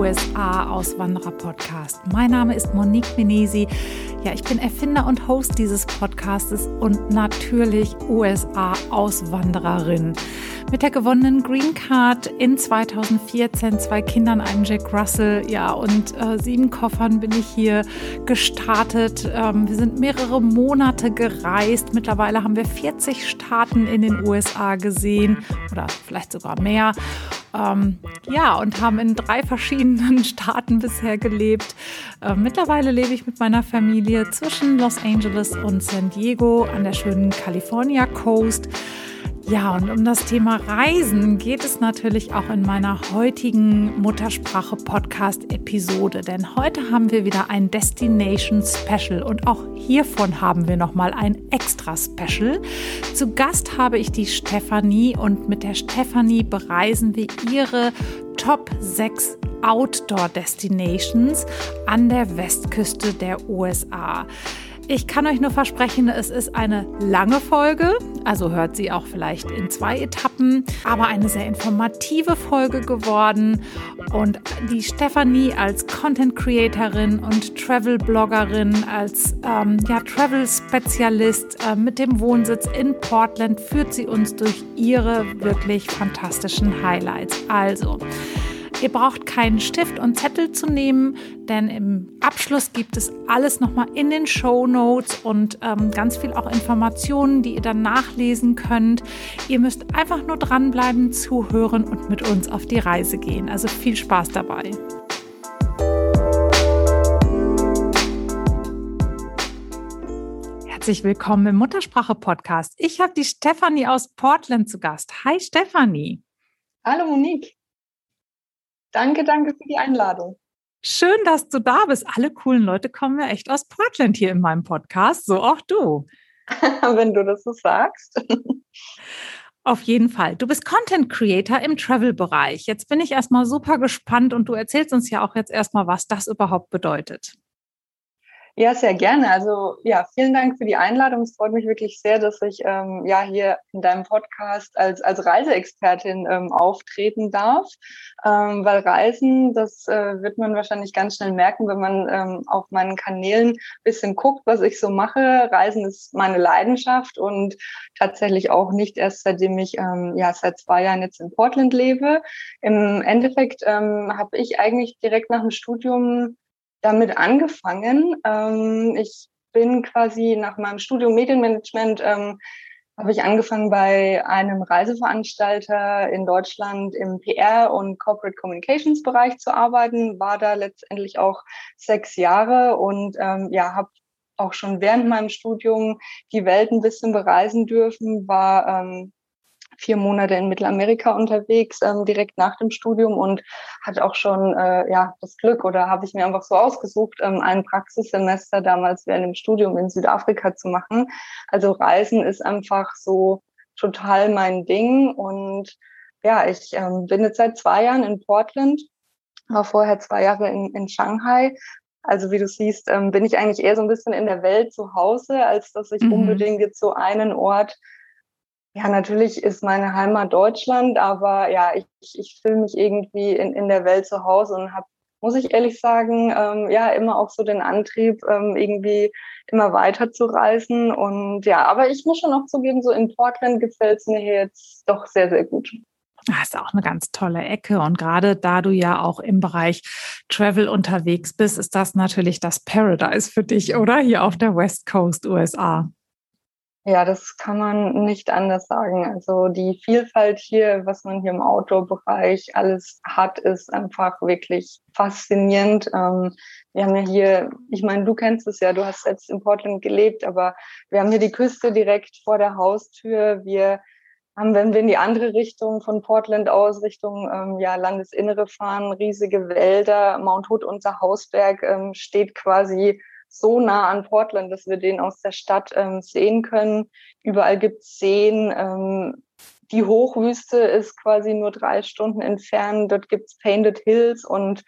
USA-Auswanderer-Podcast. Mein Name ist Monique Menesi. Ja, ich bin Erfinder und Host dieses Podcastes und natürlich USA-Auswandererin. Mit der gewonnenen Green Card in 2014, zwei Kindern, einem Jack Russell, ja, und äh, sieben Koffern bin ich hier gestartet. Ähm, wir sind mehrere Monate gereist. Mittlerweile haben wir 40 Staaten in den USA gesehen oder vielleicht sogar mehr. Ähm, ja, und haben in drei verschiedenen Staaten bisher gelebt. Äh, mittlerweile lebe ich mit meiner Familie zwischen Los Angeles und San Diego an der schönen California Coast. Ja, und um das Thema Reisen geht es natürlich auch in meiner heutigen Muttersprache-Podcast-Episode. Denn heute haben wir wieder ein Destination Special und auch hiervon haben wir nochmal ein extra Special. Zu Gast habe ich die Stefanie und mit der Stefanie bereisen wir ihre Top 6 Outdoor Destinations an der Westküste der USA. Ich kann euch nur versprechen, es ist eine lange Folge, also hört sie auch vielleicht in zwei Etappen, aber eine sehr informative Folge geworden. Und die Stefanie als Content Creatorin und Travel Bloggerin, als ähm, ja, Travel Spezialist äh, mit dem Wohnsitz in Portland führt sie uns durch ihre wirklich fantastischen Highlights. Also, Ihr braucht keinen Stift und Zettel zu nehmen, denn im Abschluss gibt es alles nochmal in den Show Notes und ähm, ganz viel auch Informationen, die ihr dann nachlesen könnt. Ihr müsst einfach nur dranbleiben, zuhören und mit uns auf die Reise gehen. Also viel Spaß dabei. Herzlich willkommen im Muttersprache-Podcast. Ich habe die Stefanie aus Portland zu Gast. Hi Stefanie. Hallo Monique. Danke, danke für die Einladung. Schön, dass du da bist. Alle coolen Leute kommen ja echt aus Portland hier in meinem Podcast, so auch du. Wenn du das so sagst. Auf jeden Fall. Du bist Content Creator im Travel-Bereich. Jetzt bin ich erstmal super gespannt und du erzählst uns ja auch jetzt erstmal, was das überhaupt bedeutet. Ja, sehr gerne. Also ja, vielen Dank für die Einladung. Es freut mich wirklich sehr, dass ich ähm, ja hier in deinem Podcast als, als Reiseexpertin ähm, auftreten darf. Ähm, weil Reisen, das äh, wird man wahrscheinlich ganz schnell merken, wenn man ähm, auf meinen Kanälen bisschen guckt, was ich so mache. Reisen ist meine Leidenschaft und tatsächlich auch nicht erst seitdem ich ähm, ja seit zwei Jahren jetzt in Portland lebe. Im Endeffekt ähm, habe ich eigentlich direkt nach dem Studium damit angefangen. Ähm, ich bin quasi nach meinem Studium Medienmanagement ähm, habe ich angefangen bei einem Reiseveranstalter in Deutschland im PR und Corporate Communications Bereich zu arbeiten, war da letztendlich auch sechs Jahre und ähm, ja, habe auch schon während meinem Studium die Welt ein bisschen bereisen dürfen, war ähm, vier Monate in Mittelamerika unterwegs, ähm, direkt nach dem Studium und hatte auch schon äh, ja das Glück oder habe ich mir einfach so ausgesucht, ähm, ein Praxissemester damals während dem Studium in Südafrika zu machen. Also Reisen ist einfach so total mein Ding und ja, ich ähm, bin jetzt seit zwei Jahren in Portland, war vorher zwei Jahre in, in Shanghai, also wie du siehst, ähm, bin ich eigentlich eher so ein bisschen in der Welt zu Hause, als dass ich mhm. unbedingt jetzt so einen Ort ja, natürlich ist meine Heimat Deutschland, aber ja, ich, ich fühle mich irgendwie in, in der Welt zu Hause und habe, muss ich ehrlich sagen, ähm, ja, immer auch so den Antrieb, ähm, irgendwie immer weiter zu reisen. Und ja, aber ich muss schon auch zugeben, so in Portland gefällt es mir jetzt doch sehr, sehr gut. Das ist auch eine ganz tolle Ecke. Und gerade da du ja auch im Bereich Travel unterwegs bist, ist das natürlich das Paradise für dich, oder? Hier auf der West Coast USA. Ja, das kann man nicht anders sagen. Also die Vielfalt hier, was man hier im Outdoor-Bereich alles hat, ist einfach wirklich faszinierend. Ähm, wir haben ja hier, ich meine, du kennst es ja, du hast selbst in Portland gelebt, aber wir haben hier die Küste direkt vor der Haustür. Wir haben, wenn wir in die andere Richtung von Portland aus, Richtung ähm, ja, Landesinnere fahren, riesige Wälder. Mount Hood, unser Hausberg, ähm, steht quasi so nah an Portland, dass wir den aus der Stadt ähm, sehen können. Überall gibt es Seen. Ähm, die Hochwüste ist quasi nur drei Stunden entfernt. Dort gibt es Painted Hills und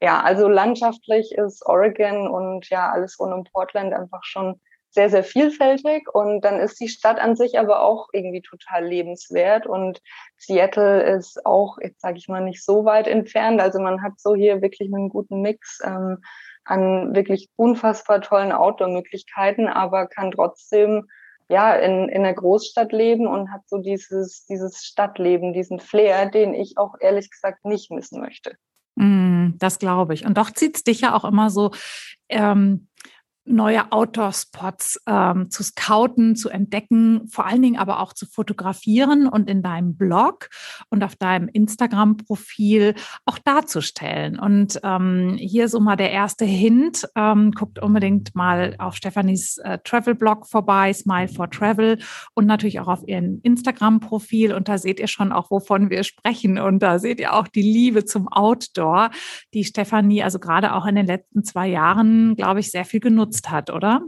ja, also landschaftlich ist Oregon und ja, alles rund um Portland einfach schon sehr, sehr vielfältig und dann ist die Stadt an sich aber auch irgendwie total lebenswert und Seattle ist auch, jetzt sage ich mal, nicht so weit entfernt. Also man hat so hier wirklich einen guten Mix ähm, an wirklich unfassbar tollen Outdoor-Möglichkeiten, aber kann trotzdem ja in, in der Großstadt leben und hat so dieses, dieses Stadtleben, diesen Flair, den ich auch ehrlich gesagt nicht missen möchte. Mm, das glaube ich. Und doch zieht es dich ja auch immer so ähm, neue Outdoor-Spots ähm, zu scouten, zu entdecken, vor allen Dingen aber auch zu fotografieren und in deinem Blog und auf deinem Instagram-Profil auch darzustellen. Und ähm, hier so mal der erste Hint. Ähm, guckt unbedingt mal auf Stefanis äh, Travel-Blog vorbei, Smile for Travel und natürlich auch auf ihren Instagram-Profil. Und da seht ihr schon auch, wovon wir sprechen. Und da seht ihr auch die Liebe zum Outdoor, die Stefanie also gerade auch in den letzten zwei Jahren, glaube ich, sehr viel genutzt genutzt hat, oder?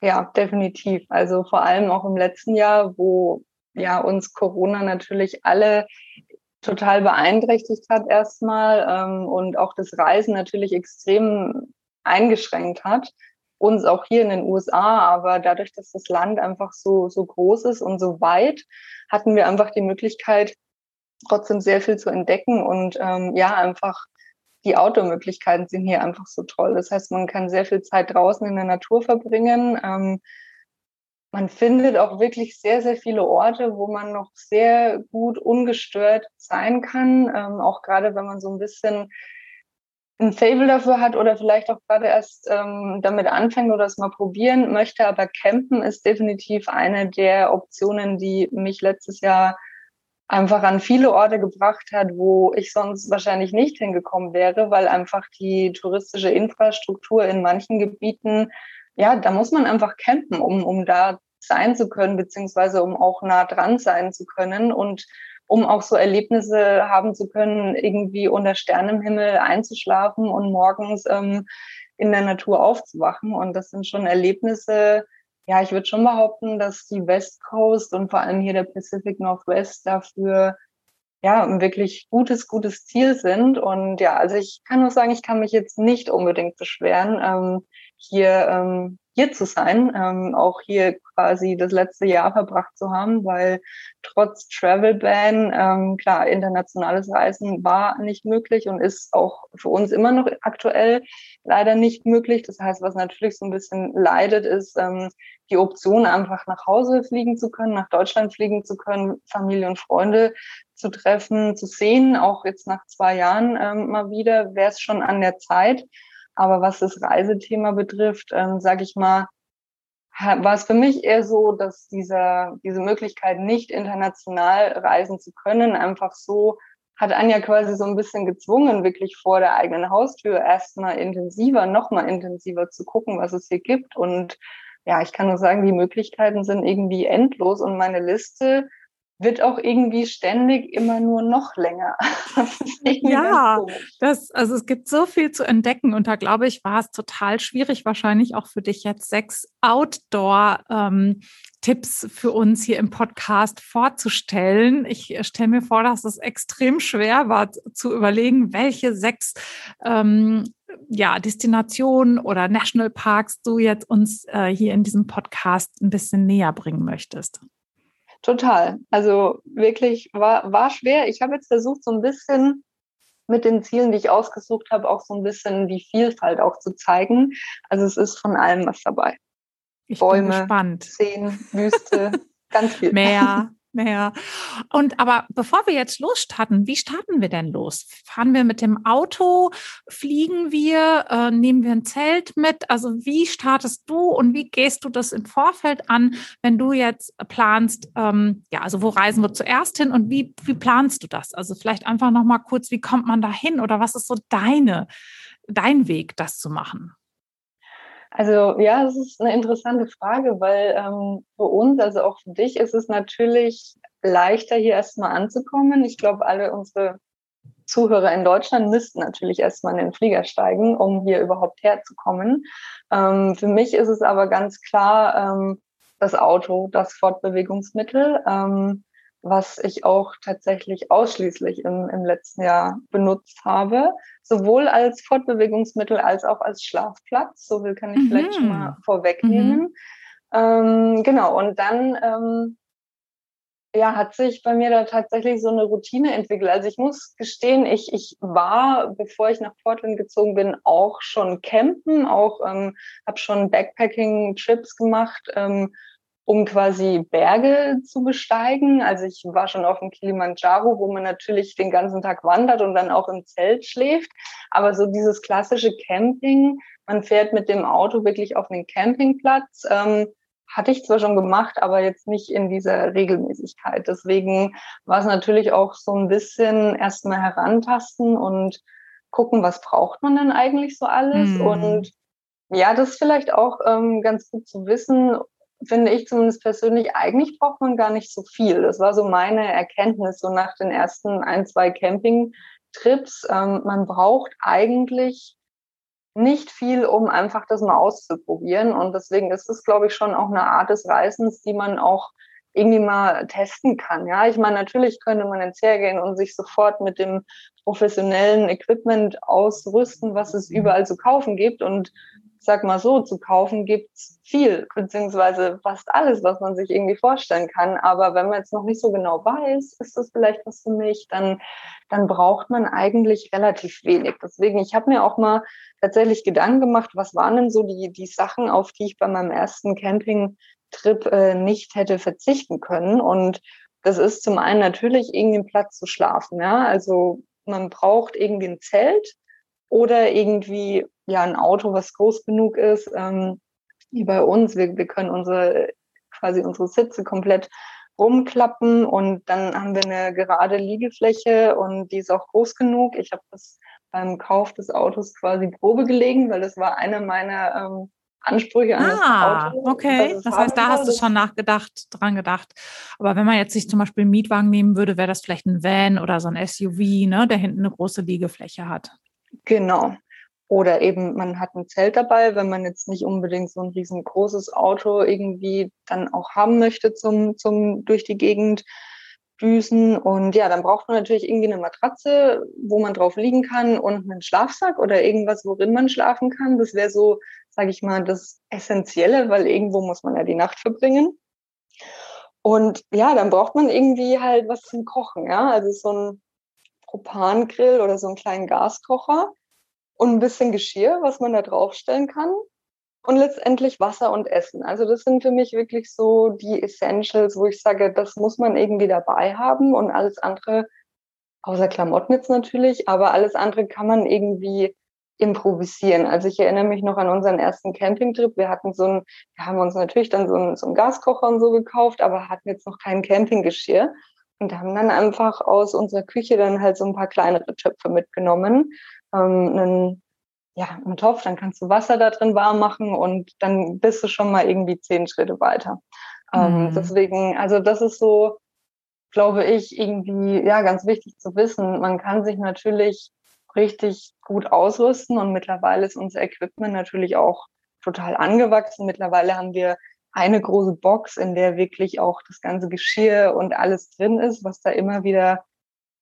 Ja, definitiv. Also vor allem auch im letzten Jahr, wo ja uns Corona natürlich alle total beeinträchtigt hat erstmal ähm, und auch das Reisen natürlich extrem eingeschränkt hat. Uns auch hier in den USA, aber dadurch, dass das Land einfach so, so groß ist und so weit, hatten wir einfach die Möglichkeit, trotzdem sehr viel zu entdecken und ähm, ja, einfach die Outdoor-Möglichkeiten sind hier einfach so toll. Das heißt, man kann sehr viel Zeit draußen in der Natur verbringen. Ähm, man findet auch wirklich sehr, sehr viele Orte, wo man noch sehr gut ungestört sein kann. Ähm, auch gerade wenn man so ein bisschen ein Fable dafür hat oder vielleicht auch gerade erst ähm, damit anfängt oder es mal probieren möchte. Aber Campen ist definitiv eine der Optionen, die mich letztes Jahr einfach an viele Orte gebracht hat, wo ich sonst wahrscheinlich nicht hingekommen wäre, weil einfach die touristische Infrastruktur in manchen Gebieten, ja, da muss man einfach campen, um, um da sein zu können, beziehungsweise um auch nah dran sein zu können und um auch so Erlebnisse haben zu können, irgendwie unter Sternenhimmel einzuschlafen und morgens ähm, in der Natur aufzuwachen. Und das sind schon Erlebnisse, ja, ich würde schon behaupten, dass die West Coast und vor allem hier der Pacific Northwest dafür ja ein wirklich gutes, gutes Ziel sind. Und ja, also ich kann nur sagen, ich kann mich jetzt nicht unbedingt beschweren, ähm, hier ähm, hier zu sein, ähm, auch hier quasi das letzte Jahr verbracht zu haben, weil trotz Travel Ban, ähm, klar, internationales Reisen war nicht möglich und ist auch für uns immer noch aktuell leider nicht möglich. Das heißt, was natürlich so ein bisschen leidet, ist ähm, die Option, einfach nach Hause fliegen zu können, nach Deutschland fliegen zu können, Familie und Freunde zu treffen, zu sehen. Auch jetzt nach zwei Jahren ähm, mal wieder wäre es schon an der Zeit. Aber was das Reisethema betrifft, ähm, sage ich mal, war es für mich eher so, dass dieser, diese Möglichkeit, nicht international reisen zu können, einfach so hat Anja quasi so ein bisschen gezwungen, wirklich vor der eigenen Haustür erstmal intensiver, nochmal intensiver zu gucken, was es hier gibt. Und ja, ich kann nur sagen, die Möglichkeiten sind irgendwie endlos und meine Liste wird auch irgendwie ständig immer nur noch länger. Das ja, das, also es gibt so viel zu entdecken und da glaube ich, war es total schwierig, wahrscheinlich auch für dich jetzt sechs Outdoor-Tipps ähm, für uns hier im Podcast vorzustellen. Ich stelle mir vor, dass es extrem schwer war zu überlegen, welche sechs ähm, ja, Destinationen oder Nationalparks du jetzt uns äh, hier in diesem Podcast ein bisschen näher bringen möchtest. Total. Also wirklich war, war schwer. Ich habe jetzt versucht, so ein bisschen mit den Zielen, die ich ausgesucht habe, auch so ein bisschen die Vielfalt auch zu zeigen. Also es ist von allem was dabei. Ich Bäume, Seen, Wüste, ganz viel. Meer, mehr. Und aber bevor wir jetzt losstarten, wie starten wir denn los? Fahren wir mit dem Auto? Fliegen wir? Äh, nehmen wir ein Zelt mit? Also wie startest du und wie gehst du das im Vorfeld an, wenn du jetzt planst, ähm, ja, also wo reisen wir zuerst hin und wie, wie planst du das? Also vielleicht einfach nochmal kurz, wie kommt man da hin oder was ist so deine, dein Weg, das zu machen? Also ja, das ist eine interessante Frage, weil ähm, für uns, also auch für dich, ist es natürlich leichter, hier erstmal anzukommen. Ich glaube, alle unsere Zuhörer in Deutschland müssten natürlich erstmal in den Flieger steigen, um hier überhaupt herzukommen. Ähm, für mich ist es aber ganz klar ähm, das Auto, das Fortbewegungsmittel. Ähm, was ich auch tatsächlich ausschließlich im, im letzten Jahr benutzt habe, sowohl als Fortbewegungsmittel als auch als Schlafplatz. So viel kann ich mhm. vielleicht schon mal vorwegnehmen. Mhm. Ähm, genau, und dann ähm, ja, hat sich bei mir da tatsächlich so eine Routine entwickelt. Also ich muss gestehen, ich, ich war, bevor ich nach Portland gezogen bin, auch schon campen, auch ähm, habe schon Backpacking-Trips gemacht, ähm, um quasi Berge zu besteigen. Also ich war schon auf dem Kilimanjaro, wo man natürlich den ganzen Tag wandert und dann auch im Zelt schläft. Aber so dieses klassische Camping, man fährt mit dem Auto wirklich auf den Campingplatz. Ähm, hatte ich zwar schon gemacht, aber jetzt nicht in dieser Regelmäßigkeit. Deswegen war es natürlich auch so ein bisschen erstmal herantasten und gucken, was braucht man denn eigentlich so alles. Mhm. Und ja, das ist vielleicht auch ähm, ganz gut zu wissen, finde ich zumindest persönlich, eigentlich braucht man gar nicht so viel. Das war so meine Erkenntnis, so nach den ersten ein, zwei Campingtrips. Ähm, man braucht eigentlich nicht viel, um einfach das mal auszuprobieren. Und deswegen ist es, glaube ich, schon auch eine Art des Reisens, die man auch irgendwie mal testen kann. Ja, ich meine, natürlich könnte man ins Hergehen und sich sofort mit dem professionellen Equipment ausrüsten, was es überall zu kaufen gibt. Und sag mal so, zu kaufen gibt's viel, beziehungsweise fast alles, was man sich irgendwie vorstellen kann. Aber wenn man jetzt noch nicht so genau weiß, ist das vielleicht was für mich, dann, dann braucht man eigentlich relativ wenig. Deswegen, ich habe mir auch mal tatsächlich Gedanken gemacht, was waren denn so die, die Sachen, auf die ich bei meinem ersten Campingtrip äh, nicht hätte verzichten können. Und das ist zum einen natürlich irgendwie ein Platz zu schlafen. Ja, also man braucht irgendwie ein Zelt oder irgendwie ja ein Auto, was groß genug ist, ähm, wie bei uns. Wir, wir können unsere quasi unsere Sitze komplett rumklappen und dann haben wir eine gerade Liegefläche und die ist auch groß genug. Ich habe das beim Kauf des Autos quasi Probe gelegen, weil das war einer meiner ähm, Ansprüche an ah, das Auto. Okay, das heißt, da hast du schon nachgedacht, dran gedacht. Aber wenn man jetzt sich zum Beispiel einen Mietwagen nehmen würde, wäre das vielleicht ein Van oder so ein SUV, ne, der hinten eine große Liegefläche hat. Genau. Oder eben man hat ein Zelt dabei, wenn man jetzt nicht unbedingt so ein riesengroßes Auto irgendwie dann auch haben möchte zum, zum durch die Gegend düsen. Und ja, dann braucht man natürlich irgendwie eine Matratze, wo man drauf liegen kann und einen Schlafsack oder irgendwas, worin man schlafen kann. Das wäre so, sage ich mal, das Essentielle, weil irgendwo muss man ja die Nacht verbringen. Und ja, dann braucht man irgendwie halt was zum Kochen, ja, also so ein Propangrill oder so einen kleinen Gaskocher und ein bisschen Geschirr, was man da draufstellen kann. Und letztendlich Wasser und Essen. Also das sind für mich wirklich so die Essentials, wo ich sage, das muss man irgendwie dabei haben und alles andere, außer Klamotten jetzt natürlich, aber alles andere kann man irgendwie improvisieren. Also ich erinnere mich noch an unseren ersten Campingtrip. Wir hatten so ein, wir haben uns natürlich dann so ein, so ein Gaskocher und so gekauft, aber hatten jetzt noch kein Campinggeschirr und haben dann einfach aus unserer Küche dann halt so ein paar kleinere Töpfe mitgenommen ähm, einen, ja, einen Topf, dann kannst du Wasser da drin warm machen und dann bist du schon mal irgendwie zehn Schritte weiter. Ähm, mhm. Deswegen, also das ist so, glaube ich, irgendwie ja ganz wichtig zu wissen. Man kann sich natürlich richtig gut ausrüsten und mittlerweile ist unser Equipment natürlich auch total angewachsen. Mittlerweile haben wir eine große Box, in der wirklich auch das ganze Geschirr und alles drin ist, was da immer wieder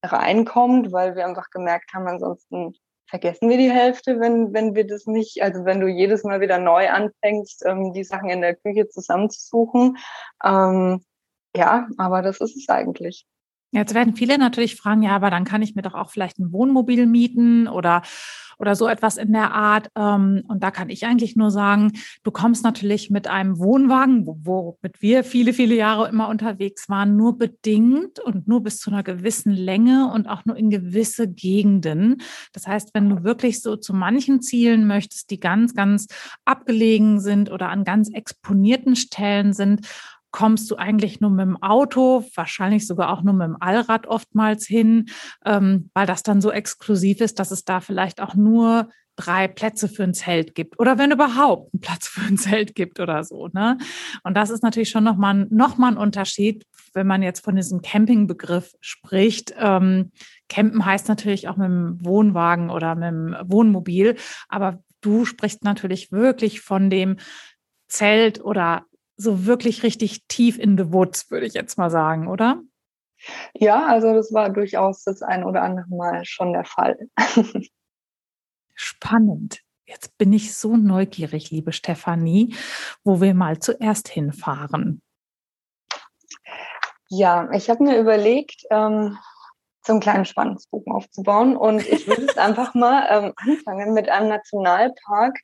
reinkommt, weil wir einfach gemerkt haben, ansonsten vergessen wir die Hälfte, wenn, wenn wir das nicht, also wenn du jedes Mal wieder neu anfängst, ähm, die Sachen in der Küche zusammenzusuchen. Ähm, ja, aber das ist es eigentlich. Jetzt werden viele natürlich fragen, ja, aber dann kann ich mir doch auch vielleicht ein Wohnmobil mieten oder, oder so etwas in der Art. Ähm, und da kann ich eigentlich nur sagen, du kommst natürlich mit einem Wohnwagen, womit wir viele, viele Jahre immer unterwegs waren, nur bedingt und nur bis zu einer gewissen Länge und auch nur in gewisse Gegenden. Das heißt, wenn du wirklich so zu manchen Zielen möchtest, die ganz, ganz abgelegen sind oder an ganz exponierten Stellen sind, kommst du eigentlich nur mit dem Auto, wahrscheinlich sogar auch nur mit dem Allrad oftmals hin, ähm, weil das dann so exklusiv ist, dass es da vielleicht auch nur drei Plätze für ein Zelt gibt oder wenn überhaupt ein Platz für ein Zelt gibt oder so. Ne? Und das ist natürlich schon nochmal noch mal ein Unterschied, wenn man jetzt von diesem Campingbegriff spricht. Ähm, Campen heißt natürlich auch mit dem Wohnwagen oder mit dem Wohnmobil, aber du sprichst natürlich wirklich von dem Zelt oder so wirklich richtig tief in the woods, würde ich jetzt mal sagen, oder? Ja, also das war durchaus das ein oder andere Mal schon der Fall. Spannend. Jetzt bin ich so neugierig, liebe Stefanie, wo wir mal zuerst hinfahren. Ja, ich habe mir überlegt, ähm, so einen kleinen Spannungsbogen aufzubauen und ich würde es einfach mal ähm, anfangen mit einem Nationalpark,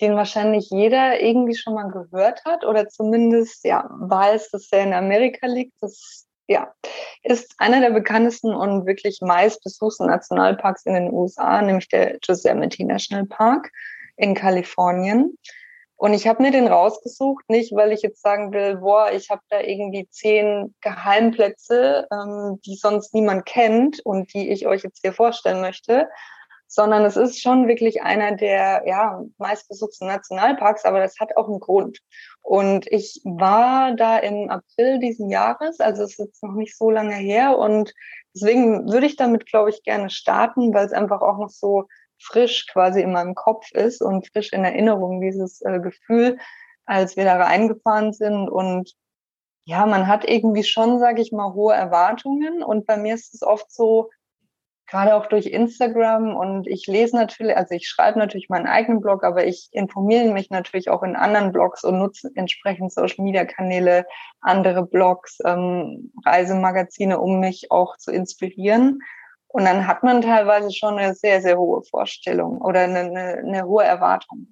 den wahrscheinlich jeder irgendwie schon mal gehört hat oder zumindest ja weiß, dass er in Amerika liegt. Das ja, ist einer der bekanntesten und wirklich meistbesuchten Nationalparks in den USA, nämlich der Yosemite National Park in Kalifornien. Und ich habe mir den rausgesucht, nicht weil ich jetzt sagen will, boah, ich habe da irgendwie zehn Geheimplätze, ähm, die sonst niemand kennt und die ich euch jetzt hier vorstellen möchte, sondern es ist schon wirklich einer der ja, meistbesuchten Nationalparks, aber das hat auch einen Grund. Und ich war da im April diesen Jahres, also es ist jetzt noch nicht so lange her und deswegen würde ich damit, glaube ich, gerne starten, weil es einfach auch noch so frisch quasi in meinem Kopf ist und frisch in Erinnerung dieses äh, Gefühl, als wir da reingefahren sind und ja, man hat irgendwie schon, sage ich mal, hohe Erwartungen und bei mir ist es oft so, gerade auch durch Instagram und ich lese natürlich, also ich schreibe natürlich meinen eigenen Blog, aber ich informiere mich natürlich auch in anderen Blogs und nutze entsprechend Social Media Kanäle, andere Blogs, ähm, Reisemagazine, um mich auch zu inspirieren. Und dann hat man teilweise schon eine sehr, sehr hohe Vorstellung oder eine, eine, eine hohe Erwartung.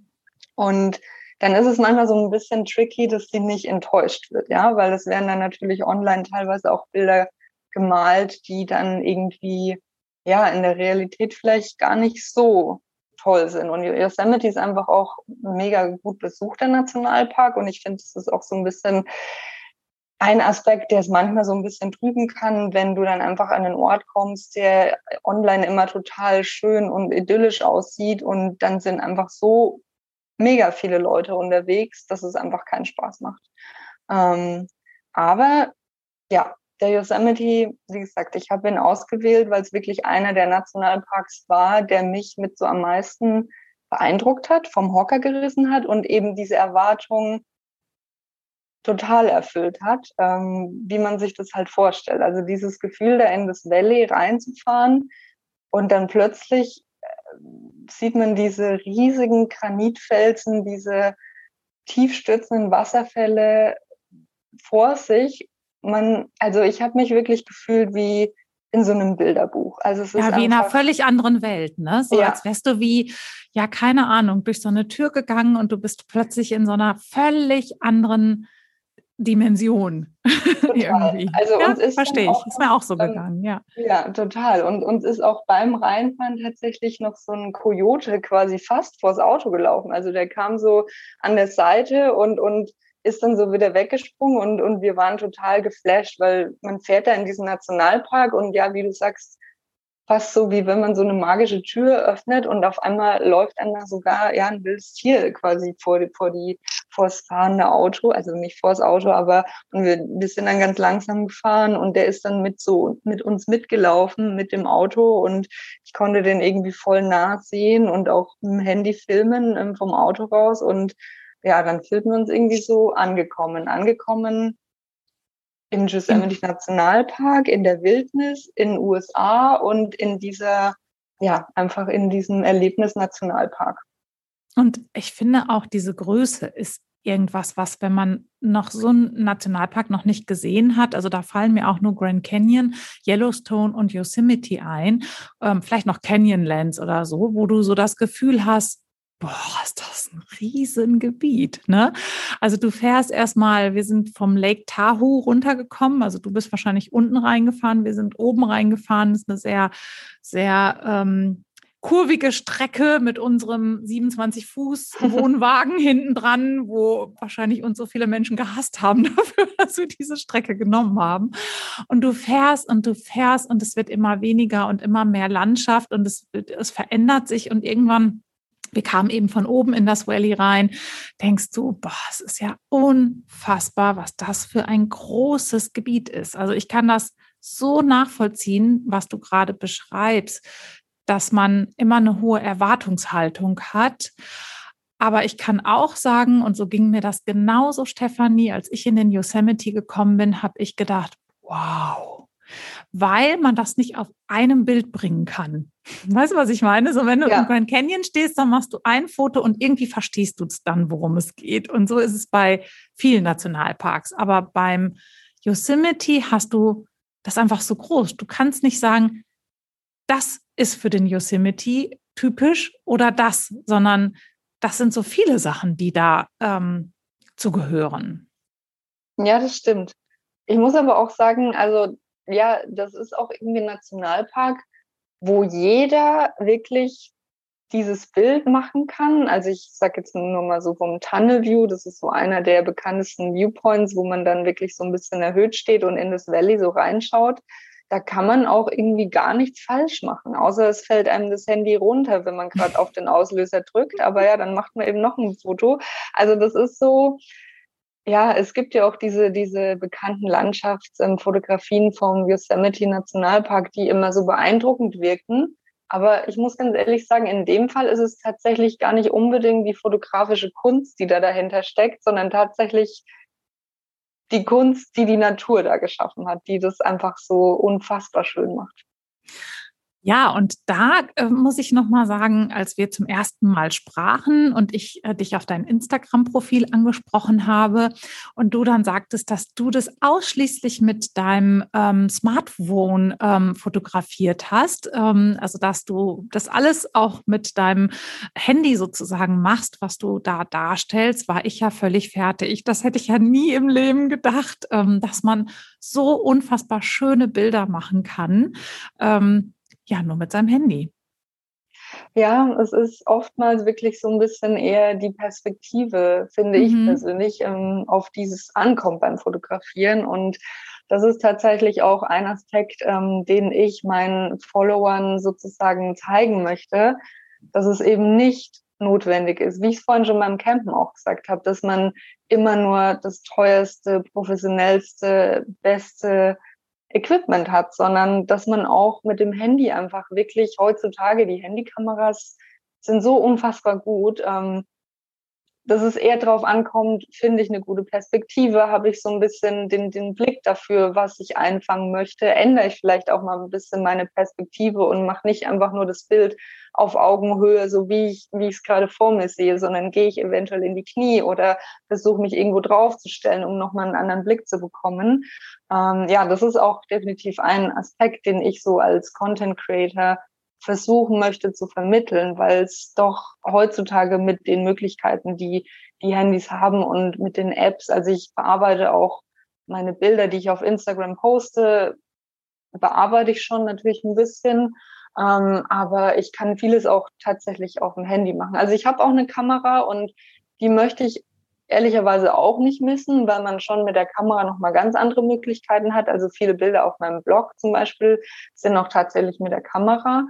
Und dann ist es manchmal so ein bisschen tricky, dass die nicht enttäuscht wird, ja, weil es werden dann natürlich online teilweise auch Bilder gemalt, die dann irgendwie ja in der Realität vielleicht gar nicht so toll sind. Und Yosemite ist einfach auch mega gut besuchter Nationalpark und ich finde, es ist auch so ein bisschen ein Aspekt, der es manchmal so ein bisschen trüben kann, wenn du dann einfach an einen Ort kommst, der online immer total schön und idyllisch aussieht und dann sind einfach so mega viele Leute unterwegs, dass es einfach keinen Spaß macht. Ähm, aber ja, der Yosemite, wie gesagt, ich habe ihn ausgewählt, weil es wirklich einer der Nationalparks war, der mich mit so am meisten beeindruckt hat, vom Hocker gerissen hat und eben diese Erwartungen total erfüllt hat, ähm, wie man sich das halt vorstellt. Also dieses Gefühl, da in das Valley reinzufahren und dann plötzlich äh, sieht man diese riesigen Granitfelsen, diese tiefstürzenden Wasserfälle vor sich man, also ich habe mich wirklich gefühlt wie in so einem Bilderbuch. Also es ist ja, wie in einer völlig anderen Welt, ne? So ja. als wärst du wie, ja, keine Ahnung, durch so eine Tür gegangen und du bist plötzlich in so einer völlig anderen Dimension. Irgendwie. Also ja, uns ist verstehe ich. Ist mir auch so ähm, gegangen, ja. Ja, total. Und uns ist auch beim Reinfahren tatsächlich noch so ein Kojote quasi fast vors Auto gelaufen. Also der kam so an der Seite und, und ist dann so wieder weggesprungen und, und wir waren total geflasht, weil man fährt da in diesen Nationalpark und ja, wie du sagst, fast so wie wenn man so eine magische Tür öffnet und auf einmal läuft dann da sogar ja ein wildes Tier quasi vor die, vor die vor das fahrende Auto, also nicht vor das Auto, aber und wir, wir sind dann ganz langsam gefahren und der ist dann mit so mit uns mitgelaufen mit dem Auto und ich konnte den irgendwie voll nah sehen und auch dem Handy filmen ähm, vom Auto raus und ja, dann fühlten wir uns irgendwie so angekommen. Angekommen im Yosemite Nationalpark, in der Wildnis, in den USA und in dieser, ja, einfach in diesem Erlebnis Nationalpark. Und ich finde auch diese Größe ist irgendwas, was, wenn man noch so einen Nationalpark noch nicht gesehen hat, also da fallen mir auch nur Grand Canyon, Yellowstone und Yosemite ein, ähm, vielleicht noch Canyonlands oder so, wo du so das Gefühl hast, boah, ist das ein Riesengebiet, ne? Also du fährst erstmal, wir sind vom Lake Tahoe runtergekommen, also du bist wahrscheinlich unten reingefahren, wir sind oben reingefahren, das ist eine sehr, sehr ähm, kurvige Strecke mit unserem 27 Fuß Wohnwagen hinten dran, wo wahrscheinlich uns so viele Menschen gehasst haben dafür, dass wir diese Strecke genommen haben. Und du fährst und du fährst und es wird immer weniger und immer mehr Landschaft und es, es verändert sich und irgendwann wir kamen eben von oben in das Valley rein, denkst du, boah, es ist ja unfassbar, was das für ein großes Gebiet ist. Also ich kann das so nachvollziehen, was du gerade beschreibst, dass man immer eine hohe Erwartungshaltung hat. Aber ich kann auch sagen, und so ging mir das genauso, Stefanie, als ich in den Yosemite gekommen bin, habe ich gedacht, wow, weil man das nicht auf einem Bild bringen kann. Weißt du, was ich meine? So, wenn du ja. im Grand Canyon stehst, dann machst du ein Foto und irgendwie verstehst du es dann, worum es geht. Und so ist es bei vielen Nationalparks. Aber beim Yosemite hast du das einfach so groß. Du kannst nicht sagen, das ist für den Yosemite typisch oder das, sondern das sind so viele Sachen, die da ähm, zugehören. Ja, das stimmt. Ich muss aber auch sagen, also ja, das ist auch irgendwie ein Nationalpark, wo jeder wirklich dieses Bild machen kann. Also ich sage jetzt nur mal so vom Tunnel View, das ist so einer der bekanntesten Viewpoints, wo man dann wirklich so ein bisschen erhöht steht und in das Valley so reinschaut. Da kann man auch irgendwie gar nichts falsch machen, außer es fällt einem das Handy runter, wenn man gerade auf den Auslöser drückt. Aber ja, dann macht man eben noch ein Foto. Also das ist so, ja, es gibt ja auch diese, diese bekannten Landschaftsfotografien vom Yosemite Nationalpark, die immer so beeindruckend wirken. Aber ich muss ganz ehrlich sagen, in dem Fall ist es tatsächlich gar nicht unbedingt die fotografische Kunst, die da dahinter steckt, sondern tatsächlich die Kunst, die die Natur da geschaffen hat, die das einfach so unfassbar schön macht. Ja, und da äh, muss ich noch mal sagen, als wir zum ersten Mal sprachen und ich äh, dich auf dein Instagram-Profil angesprochen habe und du dann sagtest, dass du das ausschließlich mit deinem ähm, Smartphone ähm, fotografiert hast, ähm, also dass du das alles auch mit deinem Handy sozusagen machst, was du da darstellst, war ich ja völlig fertig. Das hätte ich ja nie im Leben gedacht, ähm, dass man so unfassbar schöne Bilder machen kann. Ja, nur mit seinem Handy. Ja, es ist oftmals wirklich so ein bisschen eher die Perspektive, finde mhm. ich persönlich, ähm, auf dieses ankommt beim Fotografieren. Und das ist tatsächlich auch ein Aspekt, ähm, den ich meinen Followern sozusagen zeigen möchte, dass es eben nicht notwendig ist, wie ich es vorhin schon beim Campen auch gesagt habe, dass man immer nur das teuerste, professionellste, beste Equipment hat, sondern dass man auch mit dem Handy einfach wirklich heutzutage die Handykameras sind so unfassbar gut, ähm, dass es eher darauf ankommt, finde ich eine gute Perspektive, habe ich so ein bisschen den, den Blick dafür, was ich einfangen möchte, ändere ich vielleicht auch mal ein bisschen meine Perspektive und mache nicht einfach nur das Bild auf Augenhöhe, so wie ich, wie ich es gerade vor mir sehe, sondern gehe ich eventuell in die Knie oder versuche mich irgendwo draufzustellen, um nochmal einen anderen Blick zu bekommen. Ähm, ja, das ist auch definitiv ein Aspekt, den ich so als Content Creator versuchen möchte zu vermitteln, weil es doch heutzutage mit den Möglichkeiten, die die Handys haben und mit den Apps, also ich bearbeite auch meine Bilder, die ich auf Instagram poste, bearbeite ich schon natürlich ein bisschen, ähm, aber ich kann vieles auch tatsächlich auf dem Handy machen. Also ich habe auch eine Kamera und die möchte ich ehrlicherweise auch nicht missen, weil man schon mit der Kamera nochmal ganz andere Möglichkeiten hat. Also viele Bilder auf meinem Blog zum Beispiel sind auch tatsächlich mit der Kamera.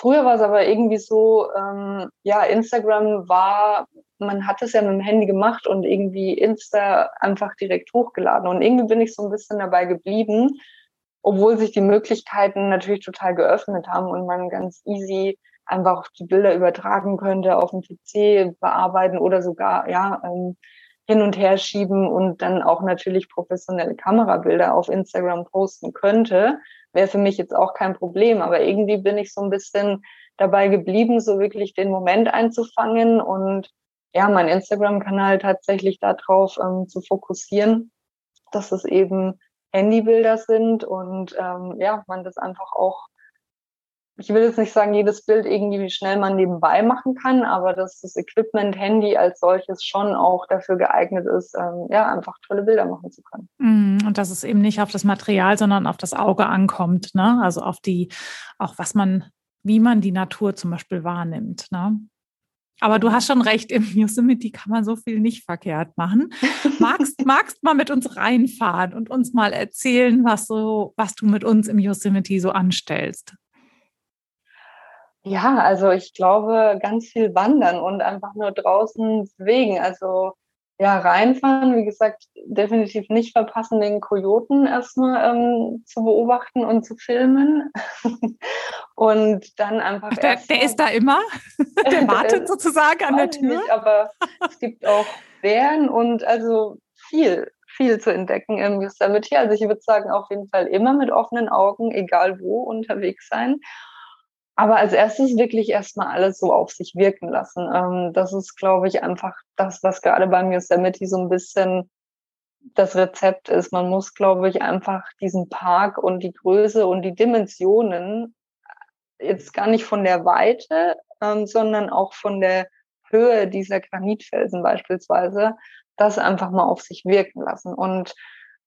Früher war es aber irgendwie so, ähm, ja, Instagram war, man hat es ja mit dem Handy gemacht und irgendwie Insta einfach direkt hochgeladen. Und irgendwie bin ich so ein bisschen dabei geblieben, obwohl sich die Möglichkeiten natürlich total geöffnet haben und man ganz easy einfach die Bilder übertragen könnte, auf dem PC bearbeiten oder sogar ja ähm, hin und her schieben und dann auch natürlich professionelle Kamerabilder auf Instagram posten könnte, wäre für mich jetzt auch kein Problem. Aber irgendwie bin ich so ein bisschen dabei geblieben, so wirklich den Moment einzufangen und ja, mein Instagram-Kanal tatsächlich darauf ähm, zu fokussieren, dass es eben Handybilder sind und ähm, ja, man das einfach auch, ich will jetzt nicht sagen, jedes Bild irgendwie wie schnell man nebenbei machen kann, aber dass das Equipment Handy als solches schon auch dafür geeignet ist, ähm, ja, einfach tolle Bilder machen zu können. Mm, und dass es eben nicht auf das Material, sondern auf das Auge ankommt, ne? Also auf die, auch was man, wie man die Natur zum Beispiel wahrnimmt, ne? Aber du hast schon recht, im Yosemite kann man so viel nicht verkehrt machen. Magst, magst mal mit uns reinfahren und uns mal erzählen, was so, was du mit uns im Yosemite so anstellst? Ja, also ich glaube, ganz viel wandern und einfach nur draußen bewegen. Also ja, reinfahren, wie gesagt, definitiv nicht verpassen, den Kojoten erstmal ähm, zu beobachten und zu filmen. und dann einfach. Ach, der, der ist da immer? der wartet sozusagen an der Tür? Nicht, aber es gibt auch Bären und also viel, viel zu entdecken im Yosemite. Also ich würde sagen, auf jeden Fall immer mit offenen Augen, egal wo unterwegs sein. Aber als erstes wirklich erstmal alles so auf sich wirken lassen. Ähm, das ist, glaube ich, einfach das, was gerade beim Yosemite so ein bisschen das Rezept ist. Man muss, glaube ich, einfach diesen Park und die Größe und die Dimensionen jetzt gar nicht von der Weite, ähm, sondern auch von der Höhe dieser Granitfelsen beispielsweise, das einfach mal auf sich wirken lassen. Und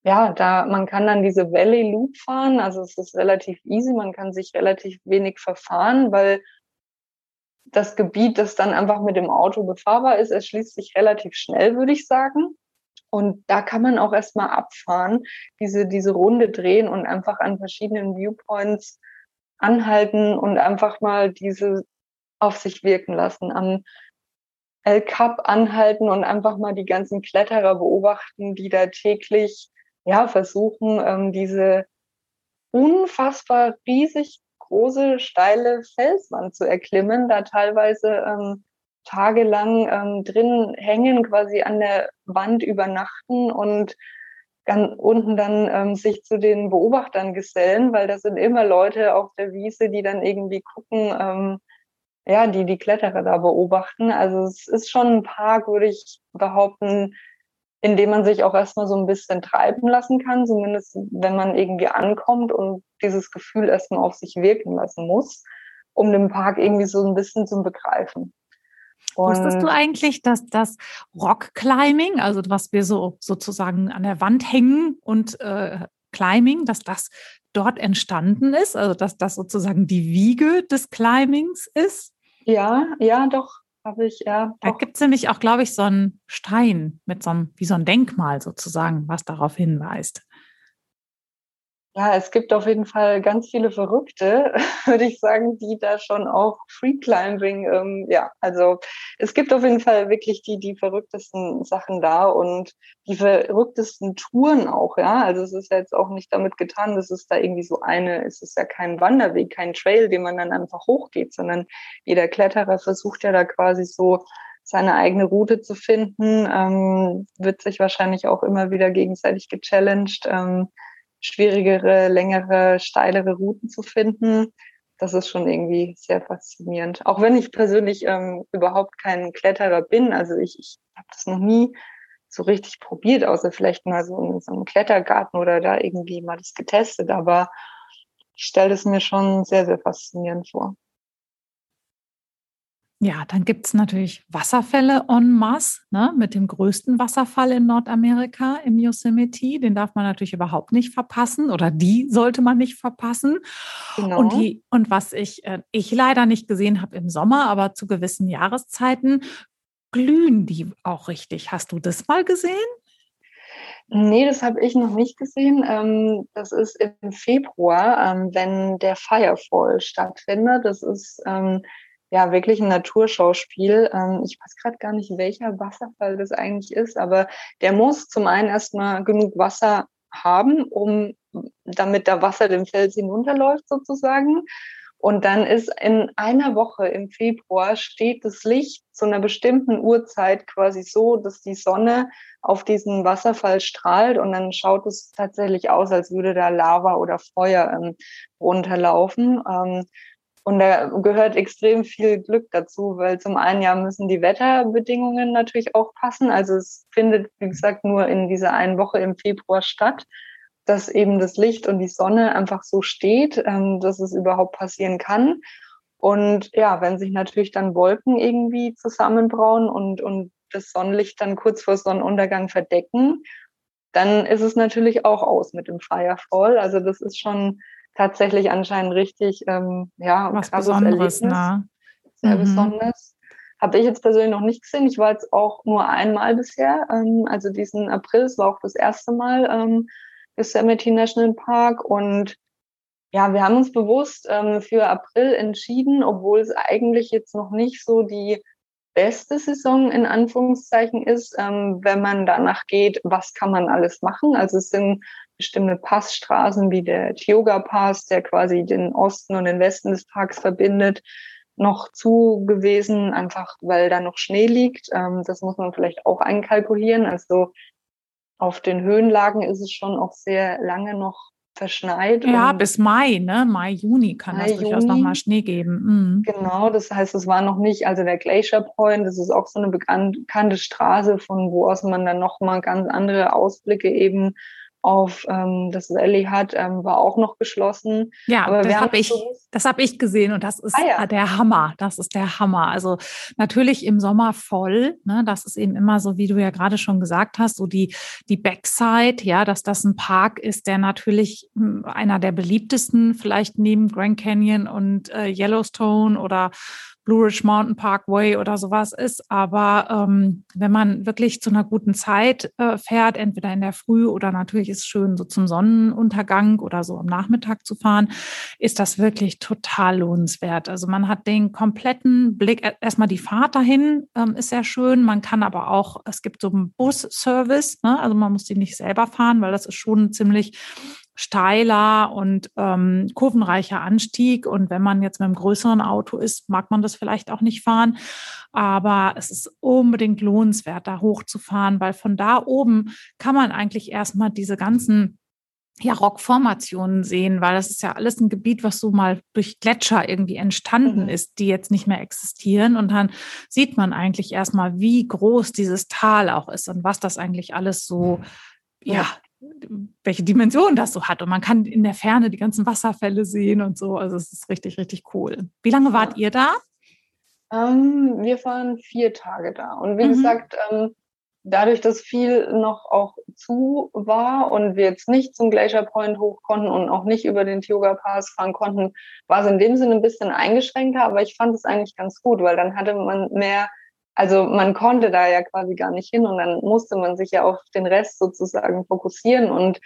ja, da man kann dann diese Valley Loop fahren, also es ist relativ easy, man kann sich relativ wenig verfahren, weil das Gebiet, das dann einfach mit dem Auto befahrbar ist, erschließt sich relativ schnell, würde ich sagen. Und da kann man auch erstmal abfahren, diese, diese Runde drehen und einfach an verschiedenen Viewpoints anhalten und einfach mal diese auf sich wirken lassen. Am El Cap anhalten und einfach mal die ganzen Kletterer beobachten, die da täglich ja, versuchen, ähm, diese unfassbar riesig große, steile Felswand zu erklimmen, da teilweise ähm, tagelang ähm, drin hängen, quasi an der Wand übernachten und ganz unten dann ähm, sich zu den Beobachtern gesellen, weil das sind immer Leute auf der Wiese, die dann irgendwie gucken, ähm, ja, die die Kletterer da beobachten. Also es ist schon ein Park, würde ich behaupten, in dem man sich auch erstmal so ein bisschen treiben lassen kann, zumindest wenn man irgendwie ankommt und dieses Gefühl erstmal auf sich wirken lassen muss, um den Park irgendwie so ein bisschen zu begreifen. Und Wusstest du eigentlich, dass das Rockclimbing, also was wir so sozusagen an der Wand hängen und äh, Climbing, dass das dort entstanden ist, also dass das sozusagen die Wiege des Climbings ist? Ja, ja, doch habe ich, ja. Da gibt es nämlich auch, glaube ich, so einen Stein mit so einem, wie so ein Denkmal sozusagen, was darauf hinweist. Ja, es gibt auf jeden Fall ganz viele Verrückte, würde ich sagen, die da schon auch Free Climbing, ähm, ja, also es gibt auf jeden Fall wirklich die, die verrücktesten Sachen da und die verrücktesten Touren auch, ja. Also es ist ja jetzt auch nicht damit getan, dass es da irgendwie so eine, es ist ja kein Wanderweg, kein Trail, den man dann einfach hochgeht, sondern jeder Kletterer versucht ja da quasi so seine eigene Route zu finden, ähm, wird sich wahrscheinlich auch immer wieder gegenseitig gechallenged. Ähm, schwierigere, längere, steilere Routen zu finden. Das ist schon irgendwie sehr faszinierend. Auch wenn ich persönlich ähm, überhaupt kein Kletterer bin. Also ich, ich habe das noch nie so richtig probiert, außer vielleicht mal so in so einem Klettergarten oder da irgendwie mal das getestet. Aber ich stelle es mir schon sehr, sehr faszinierend vor. Ja, dann gibt es natürlich Wasserfälle en masse, ne, mit dem größten Wasserfall in Nordamerika im Yosemite. Den darf man natürlich überhaupt nicht verpassen oder die sollte man nicht verpassen. Genau. Und, die, und was ich, äh, ich leider nicht gesehen habe im Sommer, aber zu gewissen Jahreszeiten glühen die auch richtig. Hast du das mal gesehen? Nee, das habe ich noch nicht gesehen. Ähm, das ist im Februar, ähm, wenn der Firefall stattfindet. Das ist ähm, ja wirklich ein Naturschauspiel. Ähm, ich weiß gerade gar nicht, welcher Wasserfall das eigentlich ist, aber der muss zum einen erstmal genug Wasser haben, um damit da Wasser den Fels hinunterläuft sozusagen. Und dann ist in einer Woche im Februar steht das Licht zu einer bestimmten Uhrzeit quasi so, dass die Sonne auf diesen Wasserfall strahlt und dann schaut es tatsächlich aus, als würde da Lava oder Feuer ähm, runterlaufen. Ähm, und da gehört extrem viel Glück dazu, weil zum einen ja müssen die Wetterbedingungen natürlich auch passen. Also es findet, wie gesagt, nur in dieser einen Woche im Februar statt, dass eben das Licht und die Sonne einfach so steht, ähm, dass es überhaupt passieren kann. Und ja, wenn sich natürlich dann Wolken irgendwie zusammenbrauen und, und das Sonnenlicht dann kurz vor Sonnenuntergang verdecken, dann ist es natürlich auch aus mit dem Firefall. Also das ist schon tatsächlich anscheinend richtig, ähm, ja, was Besonderes, Erlebnis. Ne? Sehr mhm. besonders. Habe ich jetzt persönlich noch nicht gesehen. Ich war jetzt auch nur einmal bisher. Ähm, also diesen April, es war auch das erste Mal ähm, Yosemite National Park und ja, wir haben uns bewusst ähm, für April entschieden, obwohl es eigentlich jetzt noch nicht so die beste Saison in Anführungszeichen ist, ähm, wenn man danach geht, was kann man alles machen. Also es sind bestimmte Passstraßen wie der Tioga Pass, der quasi den Osten und den Westen des Parks verbindet, noch zu gewesen, einfach weil da noch Schnee liegt. Ähm, das muss man vielleicht auch einkalkulieren. Also auf den Höhenlagen ist es schon auch sehr lange noch verschneit. Ja, bis Mai, ne? Mai, Juni kann Mai, das durchaus nochmal Schnee geben. Mhm. Genau, das heißt, es war noch nicht, also der Glacier Point, das ist auch so eine bekannte Straße, von wo aus man dann nochmal ganz andere Ausblicke eben auf ähm, das Valley hat, ähm, war auch noch geschlossen. Ja, Aber das habe ich, das habe ich gesehen und das ist ah, ja. der Hammer. Das ist der Hammer. Also natürlich im Sommer voll. Ne? Das ist eben immer so, wie du ja gerade schon gesagt hast, so die die Backside, ja, dass das ein Park ist, der natürlich hm, einer der beliebtesten, vielleicht neben Grand Canyon und äh, Yellowstone oder Blue Ridge Mountain Parkway oder sowas ist. Aber ähm, wenn man wirklich zu einer guten Zeit äh, fährt, entweder in der Früh oder natürlich ist es schön, so zum Sonnenuntergang oder so am Nachmittag zu fahren, ist das wirklich total lohnenswert. Also man hat den kompletten Blick, erstmal die Fahrt dahin ähm, ist sehr schön. Man kann aber auch, es gibt so einen Bus-Service, ne? also man muss die nicht selber fahren, weil das ist schon ziemlich steiler und ähm, kurvenreicher Anstieg. Und wenn man jetzt mit einem größeren Auto ist, mag man das vielleicht auch nicht fahren. Aber es ist unbedingt lohnenswert, da hochzufahren, weil von da oben kann man eigentlich erstmal diese ganzen ja, Rockformationen sehen, weil das ist ja alles ein Gebiet, was so mal durch Gletscher irgendwie entstanden mhm. ist, die jetzt nicht mehr existieren. Und dann sieht man eigentlich erstmal, wie groß dieses Tal auch ist und was das eigentlich alles so, ja, welche Dimension das so hat. Und man kann in der Ferne die ganzen Wasserfälle sehen und so. Also es ist richtig, richtig cool. Wie lange wart ihr da? Ähm, wir waren vier Tage da. Und wie mhm. gesagt, ähm, dadurch, dass viel noch auch zu war und wir jetzt nicht zum Glacier Point hoch konnten und auch nicht über den Tioga Pass fahren konnten, war es in dem Sinne ein bisschen eingeschränkter. Aber ich fand es eigentlich ganz gut, weil dann hatte man mehr also man konnte da ja quasi gar nicht hin und dann musste man sich ja auf den Rest sozusagen fokussieren und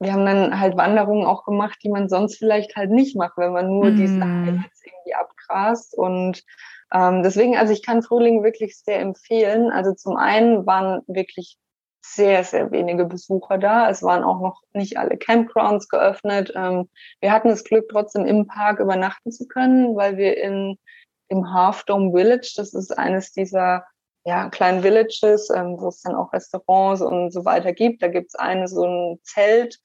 wir haben dann halt Wanderungen auch gemacht, die man sonst vielleicht halt nicht macht, wenn man nur mm. diese Highlights irgendwie abgrast und ähm, deswegen, also ich kann Frühling wirklich sehr empfehlen. Also zum einen waren wirklich sehr, sehr wenige Besucher da. Es waren auch noch nicht alle Campgrounds geöffnet. Ähm, wir hatten das Glück, trotzdem im Park übernachten zu können, weil wir in im Half Dome Village. Das ist eines dieser ja, kleinen Villages, ähm, wo es dann auch Restaurants und so weiter gibt. Da gibt es eine so ein Zelt.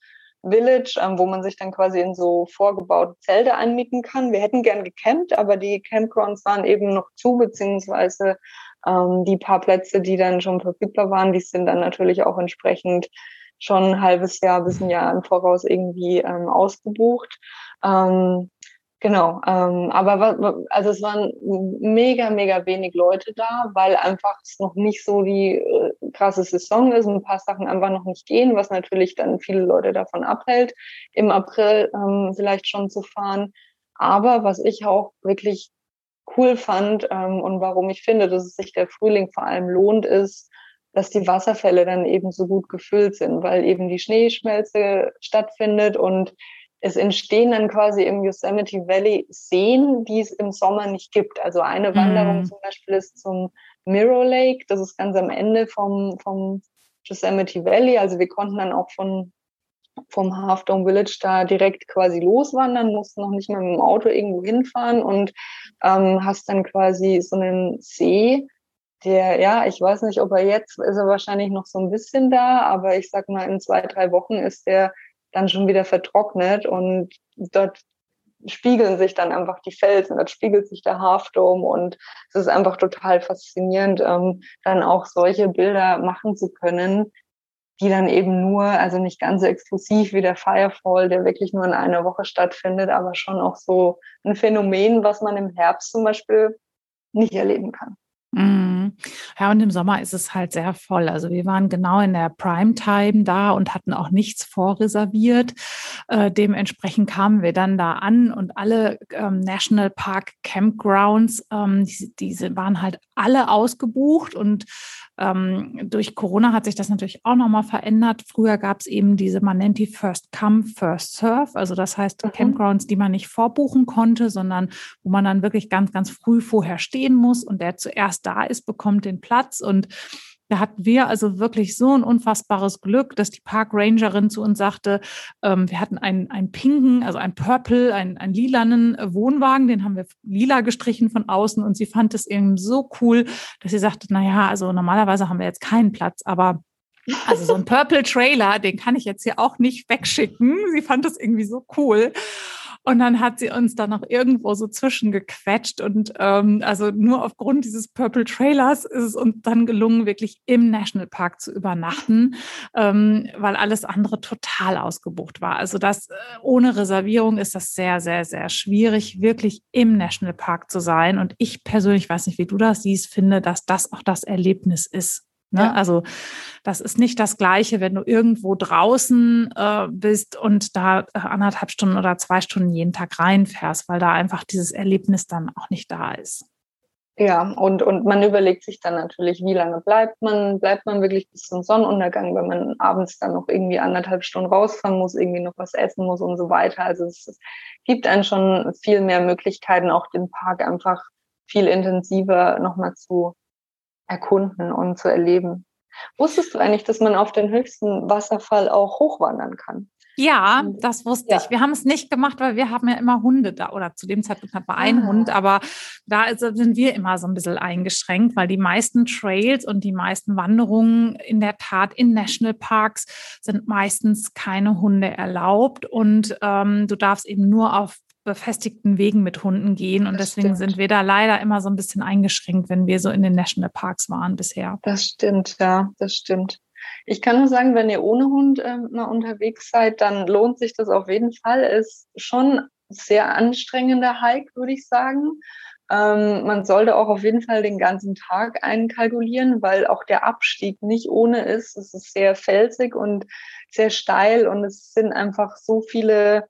Village, ähm, wo man sich dann quasi in so vorgebaute Zelte anmieten kann. Wir hätten gern gecampt, aber die Campgrounds waren eben noch zu, beziehungsweise ähm, die paar Plätze, die dann schon verfügbar waren, die sind dann natürlich auch entsprechend schon ein halbes Jahr bis ein Jahr im Voraus irgendwie ähm, ausgebucht. Ähm, Genau, ähm, aber also es waren mega, mega wenig Leute da, weil einfach es noch nicht so die äh, krasse Saison ist, ein paar Sachen einfach noch nicht gehen, was natürlich dann viele Leute davon abhält, im April ähm, vielleicht schon zu fahren. Aber was ich auch wirklich cool fand ähm, und warum ich finde, dass es sich der Frühling vor allem lohnt, ist, dass die Wasserfälle dann eben so gut gefüllt sind, weil eben die Schneeschmelze stattfindet und es entstehen dann quasi im Yosemite Valley Seen, die es im Sommer nicht gibt. Also eine mhm. Wanderung zum Beispiel ist zum Mirror Lake, das ist ganz am Ende vom, vom Yosemite Valley. Also wir konnten dann auch von vom Half Dome Village da direkt quasi loswandern, mussten noch nicht mal mit dem Auto irgendwo hinfahren und ähm, hast dann quasi so einen See, der, ja, ich weiß nicht, ob er jetzt, ist er wahrscheinlich noch so ein bisschen da, aber ich sag mal, in zwei, drei Wochen ist der dann schon wieder vertrocknet und dort spiegeln sich dann einfach die Felsen, dort spiegelt sich der Halfdome und es ist einfach total faszinierend, ähm, dann auch solche Bilder machen zu können, die dann eben nur, also nicht ganz so exklusiv wie der Firefall, der wirklich nur in einer Woche stattfindet, aber schon auch so ein Phänomen, was man im Herbst zum Beispiel nicht erleben kann. Mhm. Ja, und im Sommer ist es halt sehr voll. Also wir waren genau in der Primetime da und hatten auch nichts vorreserviert. Äh, dementsprechend kamen wir dann da an und alle ähm, National Park Campgrounds, ähm, diese, diese waren halt alle ausgebucht und ähm, durch Corona hat sich das natürlich auch nochmal verändert. Früher gab es eben diese, man nennt die First Come, First Serve. Also das heißt mhm. Campgrounds, die man nicht vorbuchen konnte, sondern wo man dann wirklich ganz, ganz früh vorher stehen muss und der zuerst da ist, bekommt den Platz. Und da hatten wir also wirklich so ein unfassbares Glück, dass die Parkrangerin zu uns sagte, ähm, wir hatten einen, einen pinken, also einen Purple, einen, einen lilanen Wohnwagen, den haben wir lila gestrichen von außen und sie fand es irgendwie so cool, dass sie sagte, na ja, also normalerweise haben wir jetzt keinen Platz, aber Also so ein Purple Trailer, den kann ich jetzt hier auch nicht wegschicken. Sie fand das irgendwie so cool. Und dann hat sie uns da noch irgendwo so zwischengequetscht. Und ähm, also nur aufgrund dieses Purple Trailers ist es uns dann gelungen, wirklich im Nationalpark zu übernachten, ähm, weil alles andere total ausgebucht war. Also das äh, ohne Reservierung ist das sehr, sehr, sehr schwierig, wirklich im Nationalpark zu sein. Und ich persönlich weiß nicht, wie du das siehst, finde, dass das auch das Erlebnis ist. Ne? Ja. Also das ist nicht das Gleiche, wenn du irgendwo draußen äh, bist und da äh, anderthalb Stunden oder zwei Stunden jeden Tag reinfährst, weil da einfach dieses Erlebnis dann auch nicht da ist. Ja, und, und man überlegt sich dann natürlich, wie lange bleibt man, bleibt man wirklich bis zum Sonnenuntergang, wenn man abends dann noch irgendwie anderthalb Stunden rausfahren muss, irgendwie noch was essen muss und so weiter. Also es, es gibt einen schon viel mehr Möglichkeiten, auch den Park einfach viel intensiver nochmal zu erkunden und zu erleben. Wusstest du eigentlich, dass man auf den höchsten Wasserfall auch hochwandern kann? Ja, das wusste ja. ich. Wir haben es nicht gemacht, weil wir haben ja immer Hunde da oder zu dem Zeitpunkt hatten wir einen ah. Hund, aber da sind wir immer so ein bisschen eingeschränkt, weil die meisten Trails und die meisten Wanderungen in der Tat in Nationalparks sind meistens keine Hunde erlaubt und ähm, du darfst eben nur auf befestigten Wegen mit Hunden gehen. Und das deswegen stimmt. sind wir da leider immer so ein bisschen eingeschränkt, wenn wir so in den Nationalparks waren bisher. Das stimmt, ja, das stimmt. Ich kann nur sagen, wenn ihr ohne Hund äh, mal unterwegs seid, dann lohnt sich das auf jeden Fall. Ist schon sehr anstrengender Hike, würde ich sagen. Ähm, man sollte auch auf jeden Fall den ganzen Tag einkalkulieren, weil auch der Abstieg nicht ohne ist. Es ist sehr felsig und sehr steil und es sind einfach so viele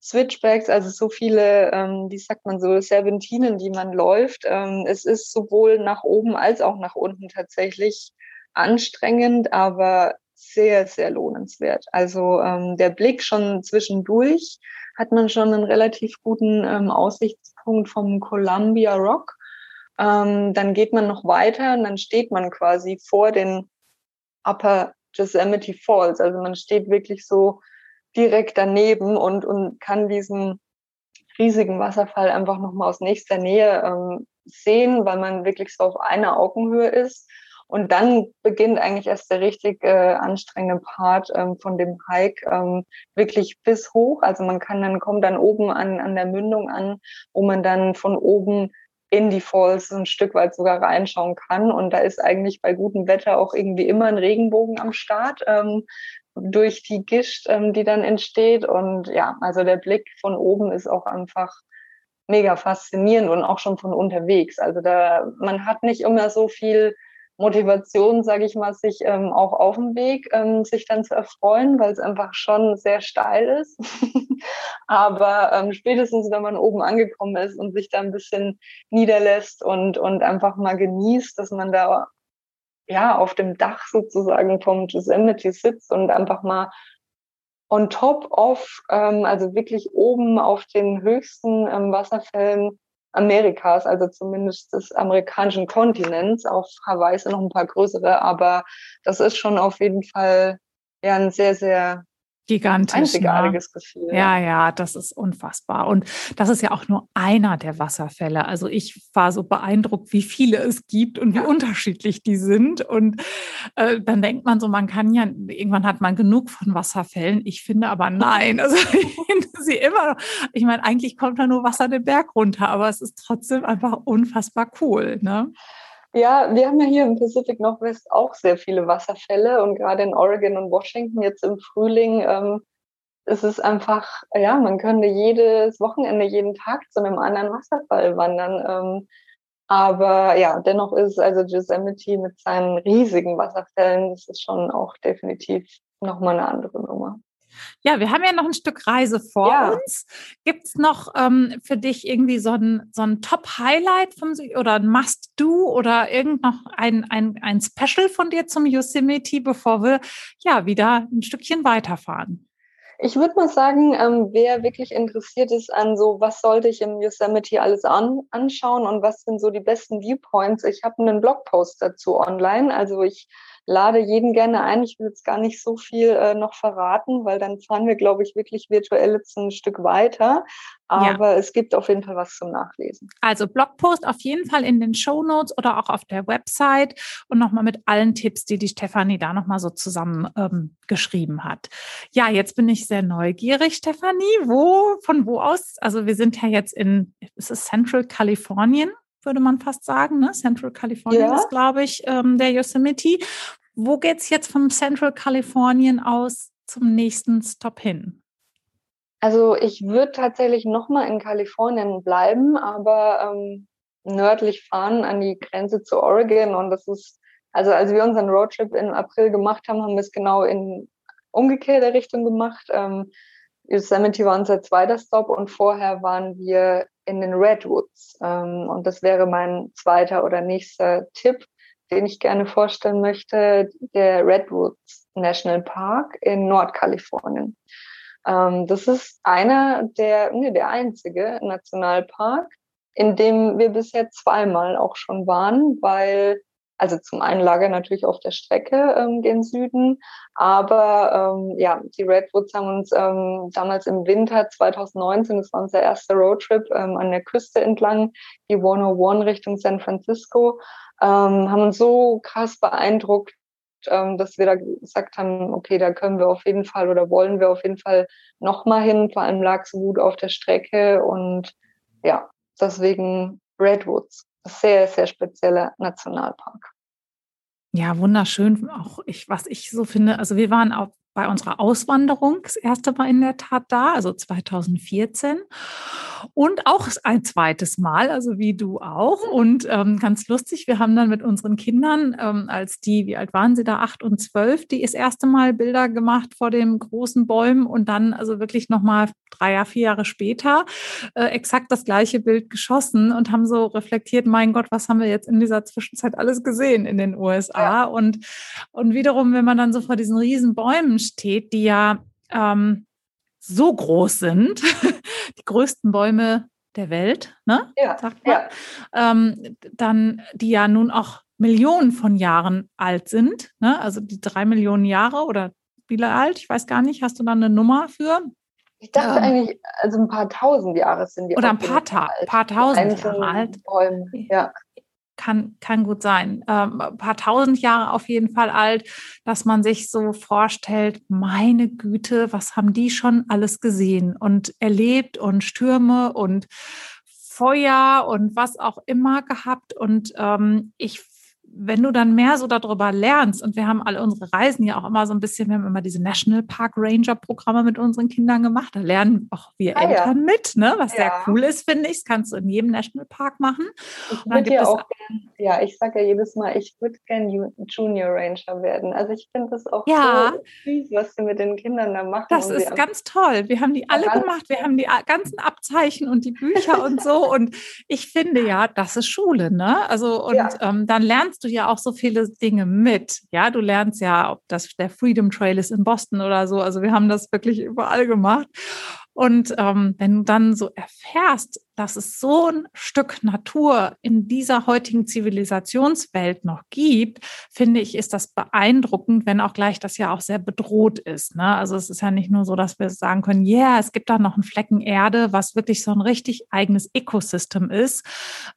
Switchbacks, also so viele, ähm, wie sagt man so, Serpentinen, die man läuft. Ähm, es ist sowohl nach oben als auch nach unten tatsächlich anstrengend, aber sehr, sehr lohnenswert. Also ähm, der Blick schon zwischendurch hat man schon einen relativ guten ähm, Aussichtspunkt vom Columbia Rock. Ähm, dann geht man noch weiter und dann steht man quasi vor den Upper Yosemite Falls. Also man steht wirklich so direkt daneben und, und kann diesen riesigen Wasserfall einfach nochmal aus nächster Nähe ähm, sehen, weil man wirklich so auf einer Augenhöhe ist. Und dann beginnt eigentlich erst der richtig äh, anstrengende Part ähm, von dem Hike ähm, wirklich bis hoch. Also man kann dann kommt dann oben an, an der Mündung an, wo man dann von oben in die Falls ein Stück weit sogar reinschauen kann. Und da ist eigentlich bei gutem Wetter auch irgendwie immer ein Regenbogen am Start. Ähm, durch die Gischt, ähm, die dann entsteht. Und ja, also der Blick von oben ist auch einfach mega faszinierend und auch schon von unterwegs. Also da, man hat nicht immer so viel Motivation, sage ich mal, sich ähm, auch auf dem Weg ähm, sich dann zu erfreuen, weil es einfach schon sehr steil ist. Aber ähm, spätestens, wenn man oben angekommen ist und sich da ein bisschen niederlässt und, und einfach mal genießt, dass man da ja, auf dem Dach sozusagen vom Yosemite sitzt und einfach mal on top of, ähm, also wirklich oben auf den höchsten ähm, Wasserfällen Amerikas, also zumindest des amerikanischen Kontinents. Auf Hawaii sind noch ein paar größere, aber das ist schon auf jeden Fall ja ein sehr, sehr gigantisch. Ne? Einzigartiges ne? Gefühl. Ja, ja, das ist unfassbar. Und das ist ja auch nur einer der Wasserfälle. Also ich war so beeindruckt, wie viele es gibt und wie ja. unterschiedlich die sind. Und äh, dann denkt man so, man kann ja, irgendwann hat man genug von Wasserfällen. Ich finde aber nein. Also ich finde sie immer noch. Ich meine, eigentlich kommt da nur Wasser den Berg runter, aber es ist trotzdem einfach unfassbar cool. Ne? Ja, wir haben ja hier im Pacific Northwest auch sehr viele Wasserfälle und gerade in Oregon und Washington jetzt im Frühling ähm, ist es einfach, ja, man könnte jedes Wochenende, jeden Tag zu einem anderen Wasserfall wandern. Ähm, aber ja, dennoch ist also Yosemite mit seinen riesigen Wasserfällen, das ist schon auch definitiv nochmal eine andere Nummer. Ja, wir haben ja noch ein Stück Reise vor ja. uns. Gibt es noch ähm, für dich irgendwie so ein, so ein Top-Highlight oder ein Must-Do oder irgend noch ein, ein, ein Special von dir zum Yosemite, bevor wir ja wieder ein Stückchen weiterfahren? Ich würde mal sagen, ähm, wer wirklich interessiert ist an so, was sollte ich im Yosemite alles an, anschauen und was sind so die besten Viewpoints. Ich habe einen Blogpost dazu online. Also ich lade jeden gerne ein. Ich will jetzt gar nicht so viel äh, noch verraten, weil dann fahren wir, glaube ich, wirklich virtuell jetzt ein Stück weiter. Aber ja. es gibt auf jeden Fall was zum Nachlesen. Also Blogpost auf jeden Fall in den Show Notes oder auch auf der Website und nochmal mit allen Tipps, die die Stefanie da nochmal so zusammen ähm, geschrieben hat. Ja, jetzt bin ich sehr neugierig, Stefanie. Wo, von wo aus? Also wir sind ja jetzt in, ist es Central Kalifornien? würde man fast sagen. Ne? Central California ja. ist, glaube ich, ähm, der Yosemite. Wo geht es jetzt vom Central Kalifornien aus zum nächsten Stop hin? Also ich würde tatsächlich nochmal in Kalifornien bleiben, aber ähm, nördlich fahren an die Grenze zu Oregon. Und das ist, also als wir unseren Roadtrip im April gemacht haben, haben wir es genau in umgekehrter Richtung gemacht. Ähm, Yosemite war unser zweiter Stop und vorher waren wir in den Redwoods. Ähm, und das wäre mein zweiter oder nächster Tipp, den ich gerne vorstellen möchte, der Redwoods National Park in Nordkalifornien. Ähm, das ist einer der, nee, der einzige Nationalpark, in dem wir bisher zweimal auch schon waren, weil also zum einen lag natürlich auf der Strecke ähm, gen Süden, aber ähm, ja, die Redwoods haben uns ähm, damals im Winter 2019, das war unser erster Roadtrip, ähm, an der Küste entlang, die 101 Richtung San Francisco, ähm, haben uns so krass beeindruckt, ähm, dass wir da gesagt haben, okay, da können wir auf jeden Fall oder wollen wir auf jeden Fall nochmal hin. Vor allem lag es gut auf der Strecke und ja, deswegen Redwoods sehr, sehr spezieller Nationalpark. Ja, wunderschön. Auch ich, was ich so finde, also wir waren auch bei unserer Auswanderung das erste Mal in der Tat da, also 2014. Und auch ein zweites Mal, also wie du auch. Und ähm, ganz lustig, wir haben dann mit unseren Kindern, ähm, als die, wie alt waren sie da, acht und zwölf, die das erste Mal Bilder gemacht vor den großen Bäumen und dann also wirklich nochmal drei, vier Jahre später äh, exakt das gleiche Bild geschossen und haben so reflektiert, mein Gott, was haben wir jetzt in dieser Zwischenzeit alles gesehen in den USA? Ja. Und, und wiederum, wenn man dann so vor diesen riesen Bäumen steht, die ja ähm, so groß sind, die größten Bäume der Welt, ne? Ja, sagt man, ja. Ähm, dann die ja nun auch Millionen von Jahren alt sind, ne? also die drei Millionen Jahre oder wie alt, ich weiß gar nicht, hast du da eine Nummer für? Ich dachte ähm, eigentlich, also ein paar tausend Jahre sind die. Oder ein paar, ta paar tausend Jahre alt. Bäume. Ja kann, kann gut sein. Ähm, ein paar tausend Jahre auf jeden Fall alt, dass man sich so vorstellt, meine Güte, was haben die schon alles gesehen und erlebt und Stürme und Feuer und was auch immer gehabt. Und ähm, ich wenn du dann mehr so darüber lernst, und wir haben alle unsere Reisen ja auch immer so ein bisschen, wir haben immer diese National Park Ranger Programme mit unseren Kindern gemacht, da lernen auch wir ah, Eltern ja. mit, ne? was ja. sehr cool ist, finde ich. Das kannst du in jedem Nationalpark machen. Ich würde ja auch gern, ja, ich sage ja jedes Mal, ich würde gerne Junior Ranger werden. Also ich finde das auch ja. so süß, was sie mit den Kindern da machen. Das ist ganz toll. Wir haben die alle gemacht. Wir haben die ganzen Abzeichen und die Bücher und so. Und ich finde ja, das ist Schule, ne? Also, und ähm, dann lernst du ja auch so viele Dinge mit. Ja, du lernst ja, ob das der Freedom Trail ist in Boston oder so. Also wir haben das wirklich überall gemacht. Und ähm, wenn du dann so erfährst, dass es so ein Stück Natur in dieser heutigen Zivilisationswelt noch gibt, finde ich, ist das beeindruckend, wenn auch gleich das ja auch sehr bedroht ist. Ne? Also es ist ja nicht nur so, dass wir sagen können, ja, yeah, es gibt da noch einen Flecken Erde, was wirklich so ein richtig eigenes Ökosystem ist,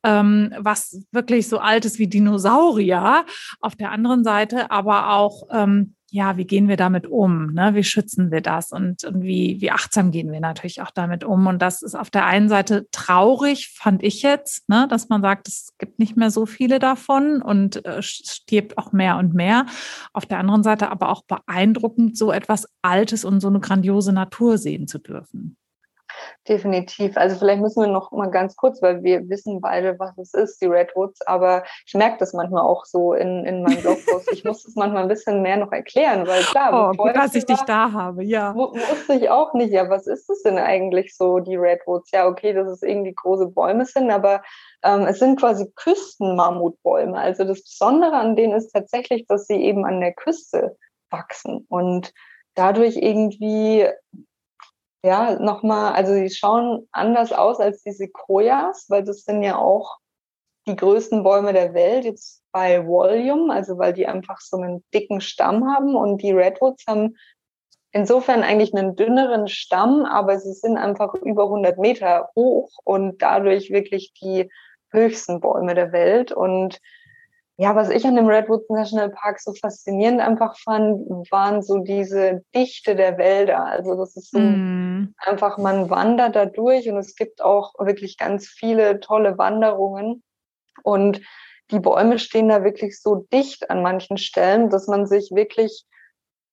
ähm, was wirklich so alt ist wie Dinosaurier. Auf der anderen Seite aber auch ähm, ja, wie gehen wir damit um? Ne? Wie schützen wir das? Und, und wie, wie achtsam gehen wir natürlich auch damit um? Und das ist auf der einen Seite traurig, fand ich jetzt, ne? dass man sagt, es gibt nicht mehr so viele davon und äh, stirbt auch mehr und mehr. Auf der anderen Seite aber auch beeindruckend, so etwas Altes und so eine grandiose Natur sehen zu dürfen. Definitiv. Also vielleicht müssen wir noch mal ganz kurz, weil wir wissen beide, was es ist, die Redwoods, aber ich merke das manchmal auch so in, in meinem Blogpost. ich muss das manchmal ein bisschen mehr noch erklären, weil klar, oh, gut, dass ich war, dich da habe, ja. Wusste ich auch nicht, ja, was ist das denn eigentlich so, die Redwoods? Ja, okay, dass es irgendwie große Bäume sind, aber ähm, es sind quasi Küstenmammutbäume. Also das Besondere an denen ist tatsächlich, dass sie eben an der Küste wachsen und dadurch irgendwie ja, nochmal, also die schauen anders aus als die Sequoias, weil das sind ja auch die größten Bäume der Welt, jetzt bei Volume, also weil die einfach so einen dicken Stamm haben und die Redwoods haben insofern eigentlich einen dünneren Stamm, aber sie sind einfach über 100 Meter hoch und dadurch wirklich die höchsten Bäume der Welt. Und ja, was ich an dem Redwoods National Park so faszinierend einfach fand, waren so diese Dichte der Wälder. Also das ist so mm. einfach, man wandert da durch und es gibt auch wirklich ganz viele tolle Wanderungen. Und die Bäume stehen da wirklich so dicht an manchen Stellen, dass man sich wirklich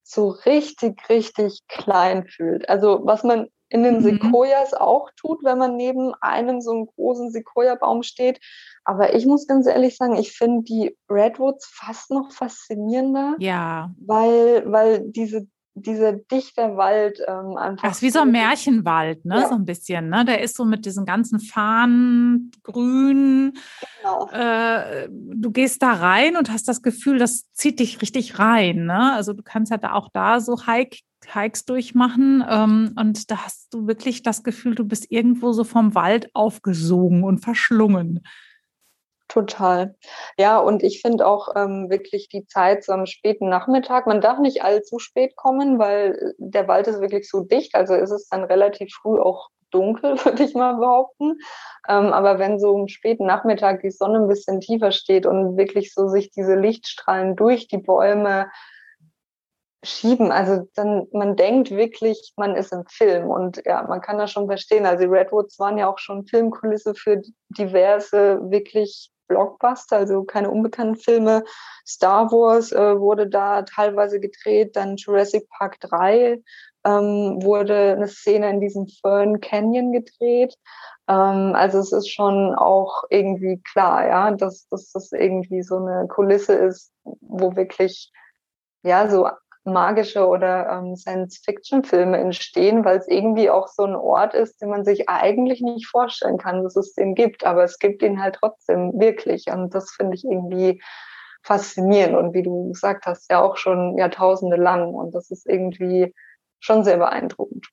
so richtig, richtig klein fühlt. Also was man in den mhm. Sequoias auch tut, wenn man neben einem so einen großen Sequoia-Baum steht. Aber ich muss ganz ehrlich sagen, ich finde die Redwoods fast noch faszinierender. Ja. Weil, weil diese dieser dichte Wald ähm, einfach. Das ist wie so ein Märchenwald, ne? Ja. So ein bisschen, ne? Der ist so mit diesen ganzen Fahnen, grün. Genau. Äh, du gehst da rein und hast das Gefühl, das zieht dich richtig rein, ne? Also du kannst ja da auch da so Hike, Hikes durchmachen ähm, und da hast du wirklich das Gefühl, du bist irgendwo so vom Wald aufgesogen und verschlungen. Total. Ja, und ich finde auch ähm, wirklich die Zeit so am späten Nachmittag. Man darf nicht allzu spät kommen, weil der Wald ist wirklich so dicht. Also ist es dann relativ früh auch dunkel, würde ich mal behaupten. Ähm, aber wenn so am späten Nachmittag die Sonne ein bisschen tiefer steht und wirklich so sich diese Lichtstrahlen durch die Bäume schieben. Also dann, man denkt wirklich, man ist im Film und ja, man kann das schon verstehen. Also die Redwoods waren ja auch schon Filmkulisse für diverse wirklich Blockbuster, also keine unbekannten Filme. Star Wars äh, wurde da teilweise gedreht, dann Jurassic Park 3 ähm, wurde eine Szene in diesem Fern Canyon gedreht. Ähm, also es ist schon auch irgendwie klar, ja, dass, dass das irgendwie so eine Kulisse ist, wo wirklich ja so magische oder ähm, Science-Fiction-Filme entstehen, weil es irgendwie auch so ein Ort ist, den man sich eigentlich nicht vorstellen kann, dass es den gibt. Aber es gibt ihn halt trotzdem wirklich. Und das finde ich irgendwie faszinierend. Und wie du gesagt hast, ja auch schon Jahrtausende lang. Und das ist irgendwie schon sehr beeindruckend.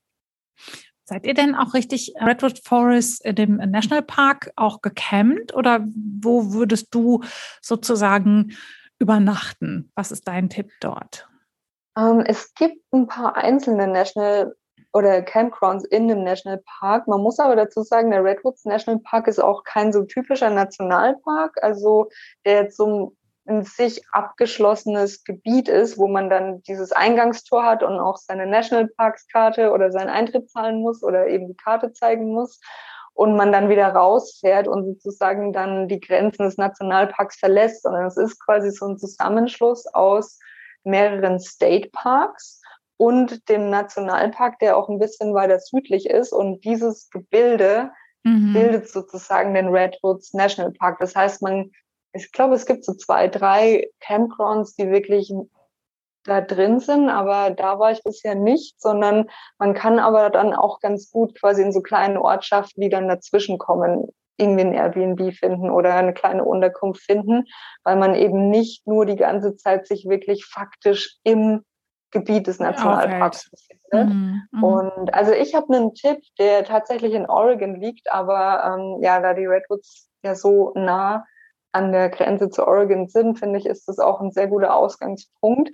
Seid ihr denn auch richtig Redwood Forest dem Nationalpark auch gecampt oder wo würdest du sozusagen übernachten? Was ist dein Tipp dort? Ähm, es gibt ein paar einzelne National oder Campgrounds in dem Nationalpark. Man muss aber dazu sagen, der Redwoods National Park ist auch kein so typischer Nationalpark, also der jetzt so ein sich abgeschlossenes Gebiet ist, wo man dann dieses Eingangstor hat und auch seine Nationalparkskarte oder seinen Eintritt zahlen muss oder eben die Karte zeigen muss und man dann wieder rausfährt und sozusagen dann die Grenzen des Nationalparks verlässt, sondern es ist quasi so ein Zusammenschluss aus mehreren State Parks und dem Nationalpark, der auch ein bisschen weiter südlich ist. Und dieses Gebilde mhm. bildet sozusagen den Redwoods National Park. Das heißt, man, ich glaube, es gibt so zwei, drei Campgrounds, die wirklich da drin sind, aber da war ich bisher nicht, sondern man kann aber dann auch ganz gut quasi in so kleine Ortschaften, die dann dazwischen kommen, irgendwie ein Airbnb finden oder eine kleine Unterkunft finden, weil man eben nicht nur die ganze Zeit sich wirklich faktisch im Gebiet des Nationalparks befindet. Mhm, mhm, und also ich habe einen Tipp, der tatsächlich in Oregon liegt, aber ähm, ja, da die Redwoods ja so nah an der Grenze zu Oregon sind, finde ich, ist das auch ein sehr guter Ausgangspunkt.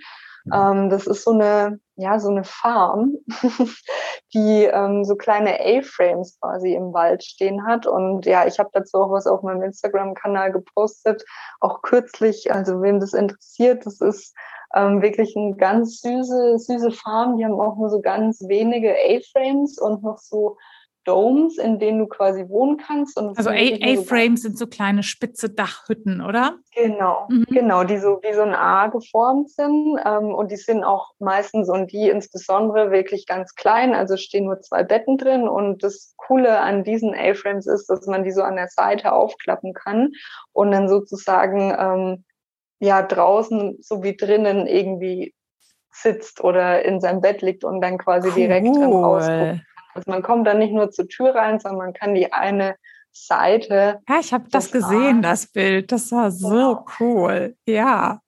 Ähm, das ist so eine, ja, so eine Farm, die ähm, so kleine A-Frames quasi im Wald stehen hat. Und ja, ich habe dazu auch was auf meinem Instagram-Kanal gepostet, auch kürzlich. Also wem das interessiert, das ist ähm, wirklich eine ganz süße, süße Farm. Die haben auch nur so ganz wenige A-Frames und noch so Domes, in denen du quasi wohnen kannst. also A-Frames so sind so kleine spitze Dachhütten, oder? Genau, mhm. genau, die so wie so ein A geformt sind. Ähm, und die sind auch meistens und die insbesondere wirklich ganz klein. Also stehen nur zwei Betten drin. Und das Coole an diesen A-Frames ist, dass man die so an der Seite aufklappen kann und dann sozusagen ähm, ja draußen sowie drinnen irgendwie sitzt oder in seinem Bett liegt und dann quasi cool. direkt rausguckt. Also man kommt dann nicht nur zur Tür rein, sondern man kann die eine Seite. Ja, ich habe das gesehen, das Bild. Das war so genau. cool. Ja.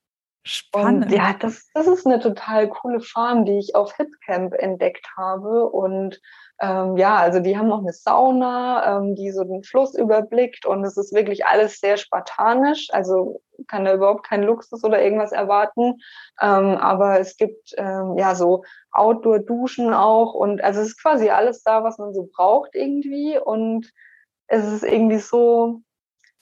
Spannend. Und ja, das, das ist eine total coole Farm, die ich auf Hipcamp entdeckt habe. Und ähm, ja, also die haben auch eine Sauna, ähm, die so den Fluss überblickt und es ist wirklich alles sehr spartanisch. Also kann da überhaupt kein Luxus oder irgendwas erwarten. Ähm, aber es gibt ähm, ja so Outdoor-Duschen auch und also es ist quasi alles da, was man so braucht irgendwie und es ist irgendwie so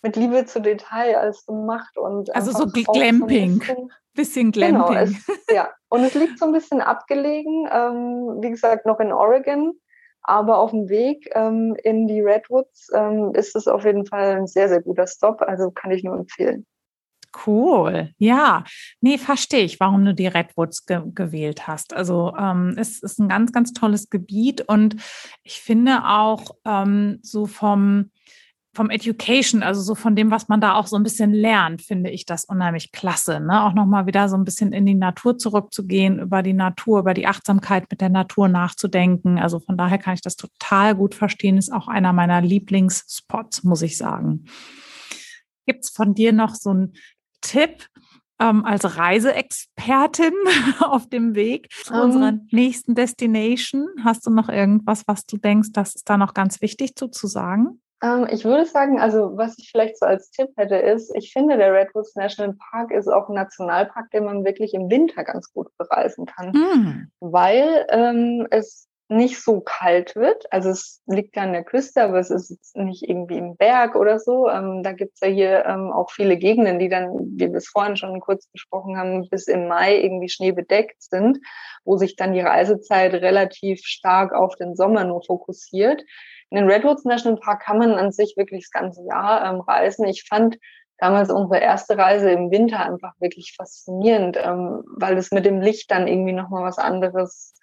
mit Liebe zu Detail alles gemacht und also so Glamping. So bisschen, bisschen, Glamping. Genau, es, ja, und es liegt so ein bisschen abgelegen, ähm, wie gesagt, noch in Oregon. Aber auf dem Weg ähm, in die Redwoods ähm, ist es auf jeden Fall ein sehr, sehr guter Stop. Also kann ich nur empfehlen. Cool. Ja, nee, verstehe ich, warum du die Redwoods ge gewählt hast. Also ähm, es ist ein ganz, ganz tolles Gebiet und ich finde auch ähm, so vom vom Education, also so von dem, was man da auch so ein bisschen lernt, finde ich das unheimlich klasse. Ne? Auch nochmal wieder so ein bisschen in die Natur zurückzugehen, über die Natur, über die Achtsamkeit mit der Natur nachzudenken. Also von daher kann ich das total gut verstehen. Ist auch einer meiner Lieblingsspots, muss ich sagen. Gibt es von dir noch so einen Tipp, ähm, als Reiseexpertin auf dem Weg zu um, unserer ähm. nächsten Destination? Hast du noch irgendwas, was du denkst, das ist da noch ganz wichtig zu, zu sagen? Ähm, ich würde sagen, also was ich vielleicht so als Tipp hätte, ist, ich finde, der Redwoods National Park ist auch ein Nationalpark, den man wirklich im Winter ganz gut bereisen kann, mm. weil ähm, es nicht so kalt wird. Also es liegt ja an der Küste, aber es ist nicht irgendwie im Berg oder so. Ähm, da gibt's ja hier ähm, auch viele Gegenden, die dann, wie wir es vorhin schon kurz besprochen haben, bis im Mai irgendwie schneebedeckt sind, wo sich dann die Reisezeit relativ stark auf den Sommer nur fokussiert. In den Redwoods National Park kann man an sich wirklich das ganze Jahr ähm, reisen. Ich fand damals unsere erste Reise im Winter einfach wirklich faszinierend, ähm, weil es mit dem Licht dann irgendwie nochmal was anderes,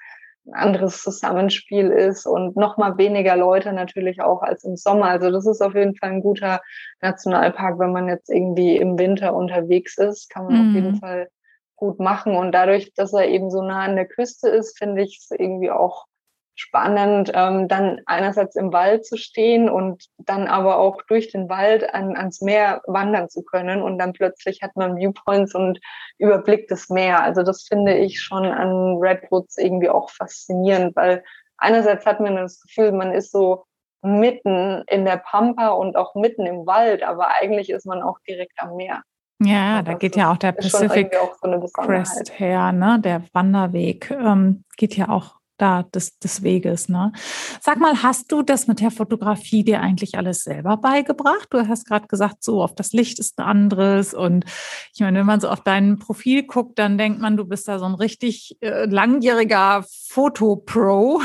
ein anderes Zusammenspiel ist und nochmal weniger Leute natürlich auch als im Sommer. Also das ist auf jeden Fall ein guter Nationalpark, wenn man jetzt irgendwie im Winter unterwegs ist, kann man mhm. auf jeden mhm. Fall gut machen. Und dadurch, dass er eben so nah an der Küste ist, finde ich es irgendwie auch spannend, ähm, dann einerseits im Wald zu stehen und dann aber auch durch den Wald an, ans Meer wandern zu können und dann plötzlich hat man Viewpoints und überblickt das Meer. Also das finde ich schon an Redwoods irgendwie auch faszinierend, weil einerseits hat man das Gefühl, man ist so mitten in der Pampa und auch mitten im Wald, aber eigentlich ist man auch direkt am Meer. Ja, da geht ja auch der Pacific so Crest her, ne? Der Wanderweg ähm, geht ja auch da des, des Weges. Ne? Sag mal, hast du das mit der Fotografie dir eigentlich alles selber beigebracht? Du hast gerade gesagt, so auf das Licht ist ein anderes. Und ich meine, wenn man so auf dein Profil guckt, dann denkt man, du bist da so ein richtig äh, langjähriger Fotopro,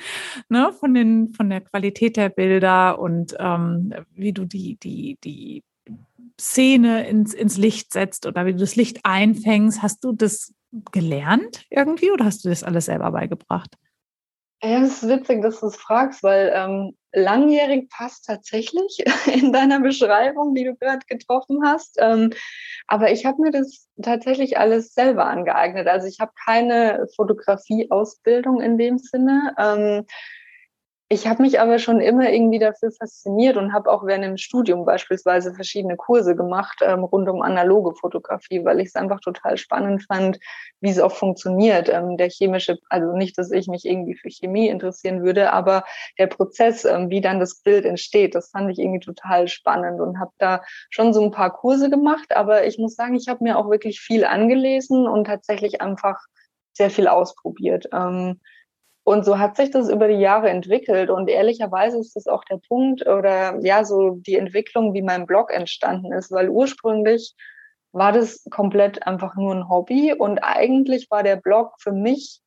ne? von, den, von der Qualität der Bilder und ähm, wie du die, die, die Szene ins, ins Licht setzt oder wie du das Licht einfängst. Hast du das gelernt irgendwie oder hast du das alles selber beigebracht? Ja, es ist witzig, dass du es fragst, weil ähm, langjährig passt tatsächlich in deiner Beschreibung, die du gerade getroffen hast. Ähm, aber ich habe mir das tatsächlich alles selber angeeignet. Also ich habe keine Fotografieausbildung in dem Sinne. Ähm, ich habe mich aber schon immer irgendwie dafür fasziniert und habe auch während dem Studium beispielsweise verschiedene Kurse gemacht ähm, rund um analoge Fotografie, weil ich es einfach total spannend fand, wie es auch funktioniert. Ähm, der chemische, also nicht, dass ich mich irgendwie für Chemie interessieren würde, aber der Prozess, ähm, wie dann das Bild entsteht, das fand ich irgendwie total spannend und habe da schon so ein paar Kurse gemacht. Aber ich muss sagen, ich habe mir auch wirklich viel angelesen und tatsächlich einfach sehr viel ausprobiert. Ähm, und so hat sich das über die Jahre entwickelt. Und ehrlicherweise ist das auch der Punkt oder ja, so die Entwicklung, wie mein Blog entstanden ist, weil ursprünglich war das komplett einfach nur ein Hobby und eigentlich war der Blog für mich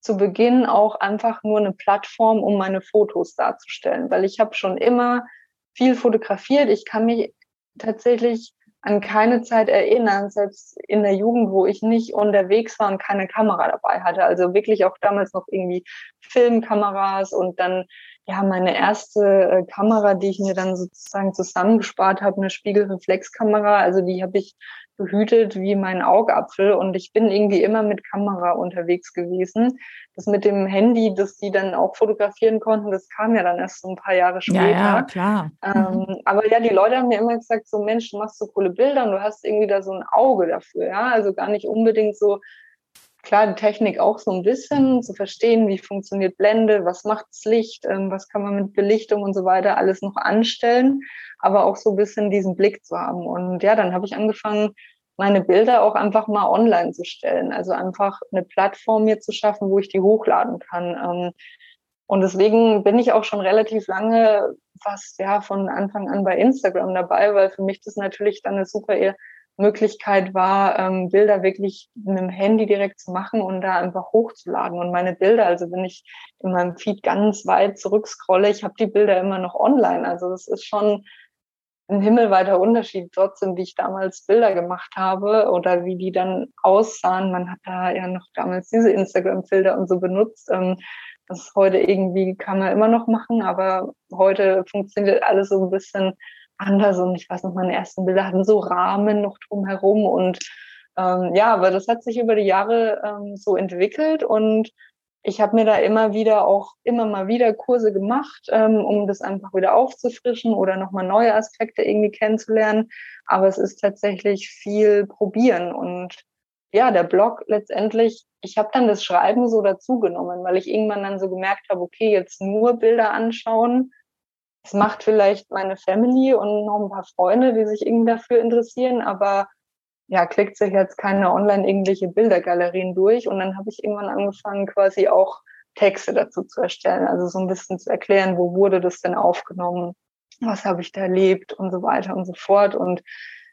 zu Beginn auch einfach nur eine Plattform, um meine Fotos darzustellen, weil ich habe schon immer viel fotografiert. Ich kann mich tatsächlich an keine Zeit erinnern, selbst in der Jugend, wo ich nicht unterwegs war und keine Kamera dabei hatte. Also wirklich auch damals noch irgendwie Filmkameras und dann ja meine erste äh, Kamera, die ich mir dann sozusagen zusammengespart habe, eine Spiegelreflexkamera. Also die habe ich behütet wie mein Augapfel und ich bin irgendwie immer mit Kamera unterwegs gewesen. Das mit dem Handy, dass die dann auch fotografieren konnten, das kam ja dann erst so ein paar Jahre später. Ja, ja klar. Ähm, mhm. Aber ja, die Leute haben mir immer gesagt, so Mensch, du machst so coole Bilder und du hast irgendwie da so ein Auge dafür, ja. Also gar nicht unbedingt so klar, die Technik auch so ein bisschen zu verstehen, wie funktioniert Blende, was macht das Licht, ähm, was kann man mit Belichtung und so weiter alles noch anstellen, aber auch so ein bisschen diesen Blick zu haben. Und ja, dann habe ich angefangen, meine Bilder auch einfach mal online zu stellen. Also einfach eine Plattform mir zu schaffen, wo ich die hochladen kann. Ähm, und deswegen bin ich auch schon relativ lange fast ja von Anfang an bei Instagram dabei, weil für mich das natürlich dann eine super Möglichkeit war, ähm, Bilder wirklich mit dem Handy direkt zu machen und da einfach hochzuladen. Und meine Bilder, also wenn ich in meinem Feed ganz weit zurückscrolle, ich habe die Bilder immer noch online. Also das ist schon ein himmelweiter Unterschied trotzdem, wie ich damals Bilder gemacht habe oder wie die dann aussahen. Man hat da ja noch damals diese Instagram-Filter und so benutzt. Ähm, das heute irgendwie kann man immer noch machen, aber heute funktioniert alles so ein bisschen anders und ich weiß noch, meine ersten Bilder hatten so Rahmen noch drumherum und ähm, ja, aber das hat sich über die Jahre ähm, so entwickelt und ich habe mir da immer wieder auch immer mal wieder Kurse gemacht, ähm, um das einfach wieder aufzufrischen oder nochmal neue Aspekte irgendwie kennenzulernen. Aber es ist tatsächlich viel probieren und ja, der Blog letztendlich, ich habe dann das Schreiben so dazugenommen, weil ich irgendwann dann so gemerkt habe, okay, jetzt nur Bilder anschauen, es macht vielleicht meine Family und noch ein paar Freunde, die sich irgendwie dafür interessieren, aber ja, klickt sich jetzt keine online irgendwelche Bildergalerien durch. Und dann habe ich irgendwann angefangen, quasi auch Texte dazu zu erstellen, also so ein bisschen zu erklären, wo wurde das denn aufgenommen, was habe ich da erlebt und so weiter und so fort. Und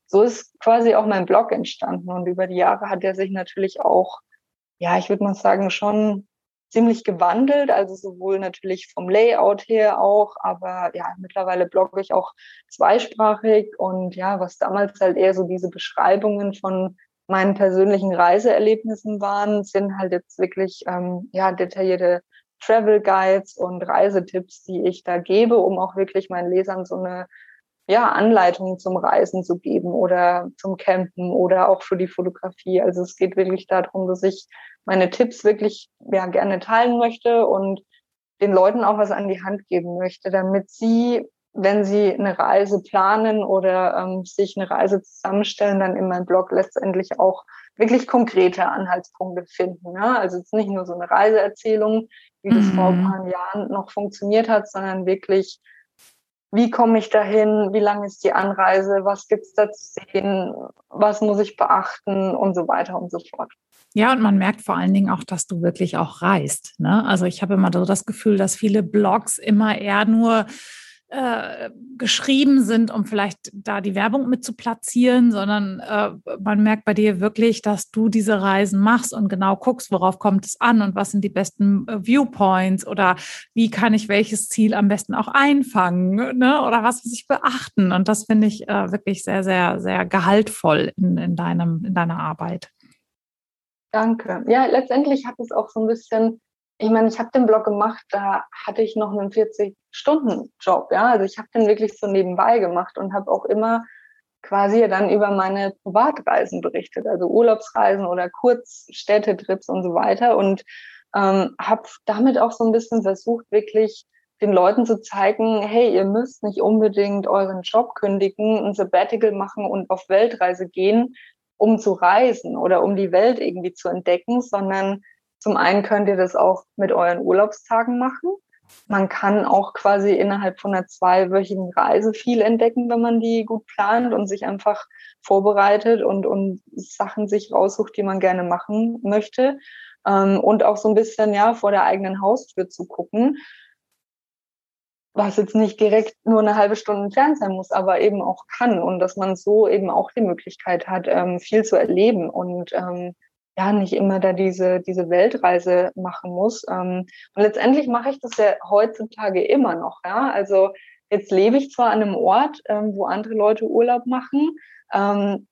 so ist quasi auch mein Blog entstanden. Und über die Jahre hat er sich natürlich auch, ja, ich würde mal sagen, schon ziemlich gewandelt, also sowohl natürlich vom Layout her auch, aber ja, mittlerweile blogge ich auch zweisprachig und ja, was damals halt eher so diese Beschreibungen von meinen persönlichen Reiseerlebnissen waren, sind halt jetzt wirklich ähm, ja detaillierte Travel Guides und Reisetipps, die ich da gebe, um auch wirklich meinen Lesern so eine ja, Anleitungen zum Reisen zu geben oder zum Campen oder auch für die Fotografie. Also es geht wirklich darum, dass ich meine Tipps wirklich ja, gerne teilen möchte und den Leuten auch was an die Hand geben möchte, damit sie, wenn sie eine Reise planen oder ähm, sich eine Reise zusammenstellen, dann in meinem Blog letztendlich auch wirklich konkrete Anhaltspunkte finden. Ja? Also jetzt nicht nur so eine Reiseerzählung, wie das vor ein mhm. paar Jahren noch funktioniert hat, sondern wirklich wie komme ich dahin, wie lang ist die Anreise, was gibt's da zu sehen, was muss ich beachten und so weiter und so fort. Ja, und man merkt vor allen Dingen auch, dass du wirklich auch reist. Ne? Also ich habe immer so das Gefühl, dass viele Blogs immer eher nur äh, geschrieben sind, um vielleicht da die Werbung mit zu platzieren, sondern äh, man merkt bei dir wirklich, dass du diese Reisen machst und genau guckst, worauf kommt es an und was sind die besten äh, Viewpoints oder wie kann ich welches Ziel am besten auch einfangen ne? oder was muss ich beachten. Und das finde ich äh, wirklich sehr, sehr, sehr gehaltvoll in, in, deinem, in deiner Arbeit. Danke. Ja, letztendlich hat es auch so ein bisschen ich meine, ich habe den Blog gemacht, da hatte ich noch einen 40-Stunden-Job, ja. Also ich habe den wirklich so nebenbei gemacht und habe auch immer quasi dann über meine Privatreisen berichtet, also Urlaubsreisen oder Kurzstädtetrips und so weiter. Und ähm, habe damit auch so ein bisschen versucht, wirklich den Leuten zu zeigen, hey, ihr müsst nicht unbedingt euren Job kündigen, ein Sabbatical machen und auf Weltreise gehen, um zu reisen oder um die Welt irgendwie zu entdecken, sondern zum einen könnt ihr das auch mit euren Urlaubstagen machen. Man kann auch quasi innerhalb von einer zweiwöchigen Reise viel entdecken, wenn man die gut plant und sich einfach vorbereitet und, und Sachen sich raussucht, die man gerne machen möchte. Ähm, und auch so ein bisschen, ja, vor der eigenen Haustür zu gucken, was jetzt nicht direkt nur eine halbe Stunde entfernt sein muss, aber eben auch kann und dass man so eben auch die Möglichkeit hat, ähm, viel zu erleben und ähm, ja nicht immer da diese, diese Weltreise machen muss. Ähm, und letztendlich mache ich das ja heutzutage immer noch. Ja? Also jetzt lebe ich zwar an einem Ort, ähm, wo andere Leute Urlaub machen, ähm,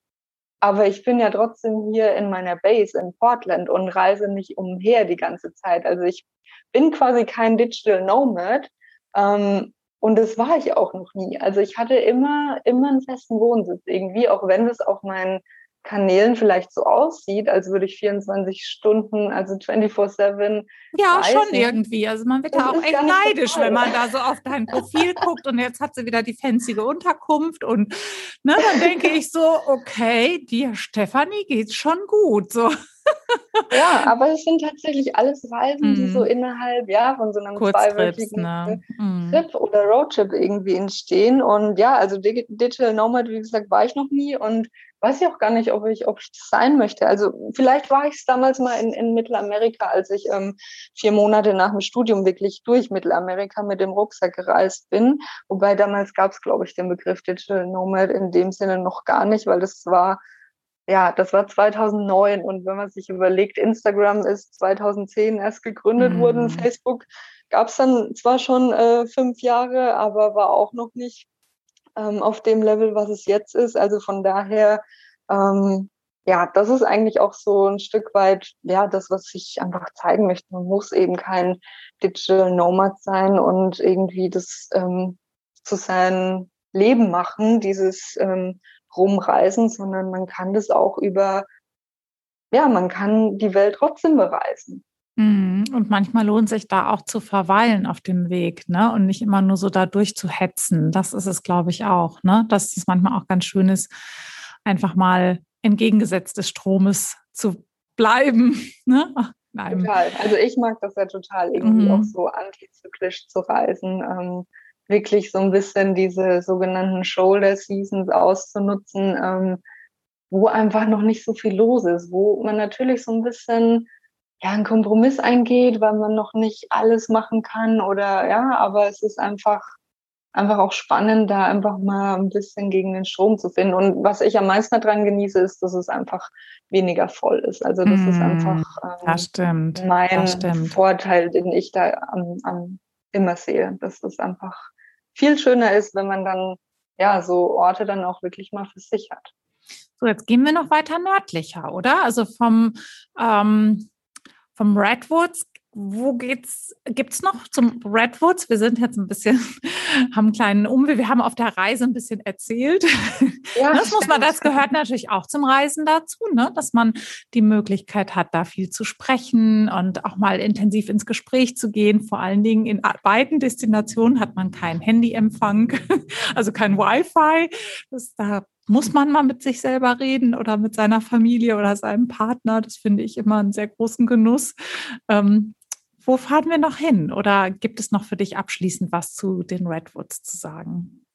aber ich bin ja trotzdem hier in meiner Base in Portland und reise nicht umher die ganze Zeit. Also ich bin quasi kein Digital Nomad. Ähm, und das war ich auch noch nie. Also ich hatte immer, immer einen festen Wohnsitz irgendwie, auch wenn das auf mein Kanälen vielleicht so aussieht, als würde ich 24 Stunden, also 24-7. Ja, reisen. schon irgendwie. Also man wird da auch echt neidisch, wenn man da so auf dein Profil guckt und jetzt hat sie wieder die fanzige Unterkunft und ne, dann denke ich so, okay, dir Stefanie geht's schon gut. So. Ja, aber es sind tatsächlich alles Reisen, die so mhm. innerhalb ja, von so einem zweiwöchigen ne? Mhm. Trip oder Roadtrip irgendwie entstehen. Und ja, also Digital Nomad, wie gesagt, war ich noch nie und weiß ich auch gar nicht, ob ich, ob ich das sein möchte. Also vielleicht war ich es damals mal in, in Mittelamerika, als ich ähm, vier Monate nach dem Studium wirklich durch Mittelamerika mit dem Rucksack gereist bin. Wobei damals gab es, glaube ich, den Begriff Digital Nomad in dem Sinne noch gar nicht, weil das war ja, das war 2009 und wenn man sich überlegt, Instagram ist 2010 erst gegründet mhm. worden, Facebook gab es dann zwar schon äh, fünf Jahre, aber war auch noch nicht ähm, auf dem Level, was es jetzt ist. Also von daher, ähm, ja, das ist eigentlich auch so ein Stück weit, ja, das, was ich einfach zeigen möchte. Man muss eben kein Digital Nomad sein und irgendwie das ähm, zu seinem Leben machen, dieses ähm, rumreisen, sondern man kann das auch über, ja, man kann die Welt trotzdem bereisen. Mhm. Und manchmal lohnt sich da auch zu verweilen auf dem Weg, ne? Und nicht immer nur so da durchzuhetzen. Das ist es, glaube ich, auch, ne? Dass es manchmal auch ganz schön ist, einfach mal entgegengesetzt des Stromes zu bleiben. Ne? Total. Also ich mag das ja total, irgendwie mhm. auch so antizyklisch zu reisen. Ähm, wirklich so ein bisschen diese sogenannten Shoulder Seasons auszunutzen, ähm, wo einfach noch nicht so viel los ist, wo man natürlich so ein bisschen ja einen Kompromiss eingeht, weil man noch nicht alles machen kann oder ja, aber es ist einfach einfach auch spannend, da einfach mal ein bisschen gegen den Strom zu finden. Und was ich am meisten daran genieße, ist, dass es einfach weniger voll ist. Also das mm, ist einfach ähm, das stimmt, mein das stimmt. Vorteil, den ich da am, am immer sehe. Das ist einfach viel schöner ist, wenn man dann ja so Orte dann auch wirklich mal für sich hat. So, jetzt gehen wir noch weiter nördlicher, oder? Also vom, ähm, vom Redwoods wo geht's? Gibt's noch zum Redwoods? Wir sind jetzt ein bisschen, haben einen kleinen Umweg. Wir haben auf der Reise ein bisschen erzählt. Ja, das muss man, das gehört natürlich auch zum Reisen dazu, ne? dass man die Möglichkeit hat, da viel zu sprechen und auch mal intensiv ins Gespräch zu gehen. Vor allen Dingen in beiden Destinationen hat man keinen Handyempfang, also kein Wi-Fi. Das, da muss man mal mit sich selber reden oder mit seiner Familie oder seinem Partner. Das finde ich immer einen sehr großen Genuss. Ähm, wo fahren wir noch hin? Oder gibt es noch für dich abschließend was zu den Redwoods zu sagen?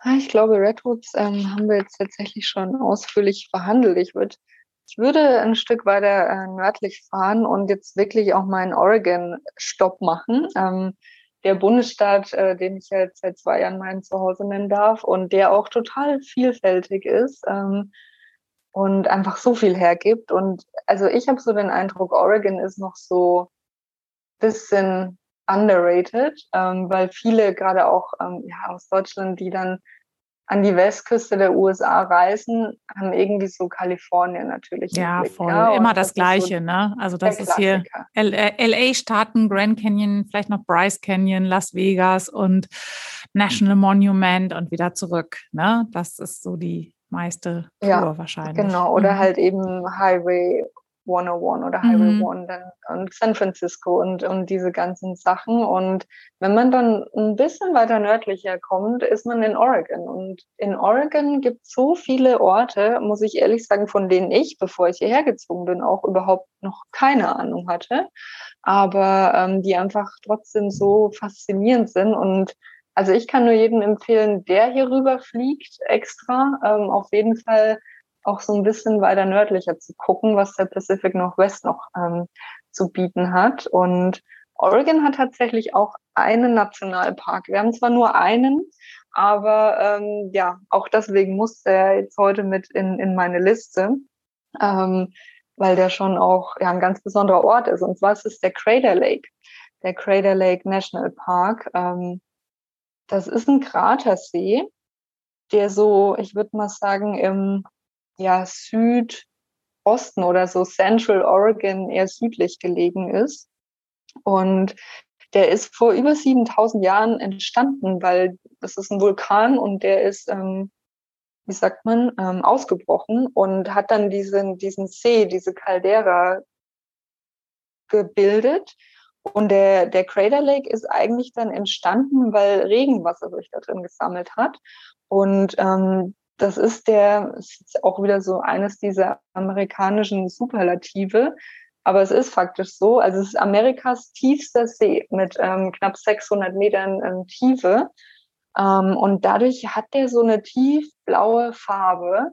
Ah, ich glaube, Redwoods ähm, haben wir jetzt tatsächlich schon ausführlich behandelt. Ich, würd, ich würde ein Stück weiter äh, nördlich fahren und jetzt wirklich auch meinen Oregon-Stopp machen. Ähm, der Bundesstaat, äh, den ich jetzt seit zwei Jahren mein Zuhause nennen darf und der auch total vielfältig ist ähm, und einfach so viel hergibt. Und also ich habe so den Eindruck, Oregon ist noch so bisschen underrated, ähm, weil viele gerade auch ähm, ja, aus Deutschland, die dann an die Westküste der USA reisen, haben irgendwie so Kalifornien natürlich. Ja, Blick, voll. Ja? Immer das, das Gleiche, so ne? Also das ist hier LA-Staaten, Grand Canyon, vielleicht noch Bryce Canyon, Las Vegas und National Monument und wieder zurück, ne? Das ist so die meiste Tour ja, wahrscheinlich. Genau, oder mhm. halt eben Highway 101 oder Highway mhm. 1 dann, und San Francisco und, und diese ganzen Sachen. Und wenn man dann ein bisschen weiter nördlicher kommt, ist man in Oregon. Und in Oregon gibt es so viele Orte, muss ich ehrlich sagen, von denen ich, bevor ich hierher gezogen bin, auch überhaupt noch keine Ahnung hatte. Aber ähm, die einfach trotzdem so faszinierend sind. Und also ich kann nur jedem empfehlen, der hier rüber fliegt extra, ähm, auf jeden Fall auch so ein bisschen weiter nördlicher zu gucken, was der Pacific Northwest noch ähm, zu bieten hat. Und Oregon hat tatsächlich auch einen Nationalpark. Wir haben zwar nur einen, aber ähm, ja, auch deswegen muss der jetzt heute mit in, in meine Liste, ähm, weil der schon auch ja, ein ganz besonderer Ort ist. Und zwar ist es der Crater Lake, der Crater Lake National Park. Ähm, das ist ein Kratersee, der so, ich würde mal sagen, im ja, Südosten oder so Central Oregon eher südlich gelegen ist. Und der ist vor über 7000 Jahren entstanden, weil das ist ein Vulkan und der ist ähm, wie sagt man, ähm, ausgebrochen und hat dann diesen, diesen See, diese Caldera gebildet. Und der, der Crater Lake ist eigentlich dann entstanden, weil Regenwasser sich da drin gesammelt hat. Und ähm, das ist der, ist auch wieder so eines dieser amerikanischen Superlative. Aber es ist faktisch so. Also es ist Amerikas tiefster See mit ähm, knapp 600 Metern ähm, Tiefe. Ähm, und dadurch hat der so eine tiefblaue Farbe,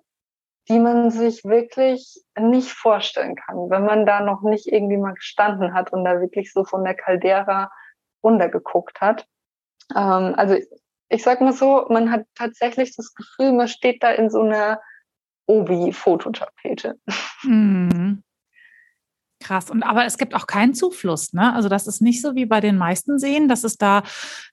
die man sich wirklich nicht vorstellen kann, wenn man da noch nicht irgendwie mal gestanden hat und da wirklich so von der Caldera runtergeguckt hat. Ähm, also ich sag mal so, man hat tatsächlich das Gefühl, man steht da in so einer Obi-Fototapete. Mhm. Krass. Und aber es gibt auch keinen Zufluss, ne? Also das ist nicht so wie bei den meisten Seen, dass es da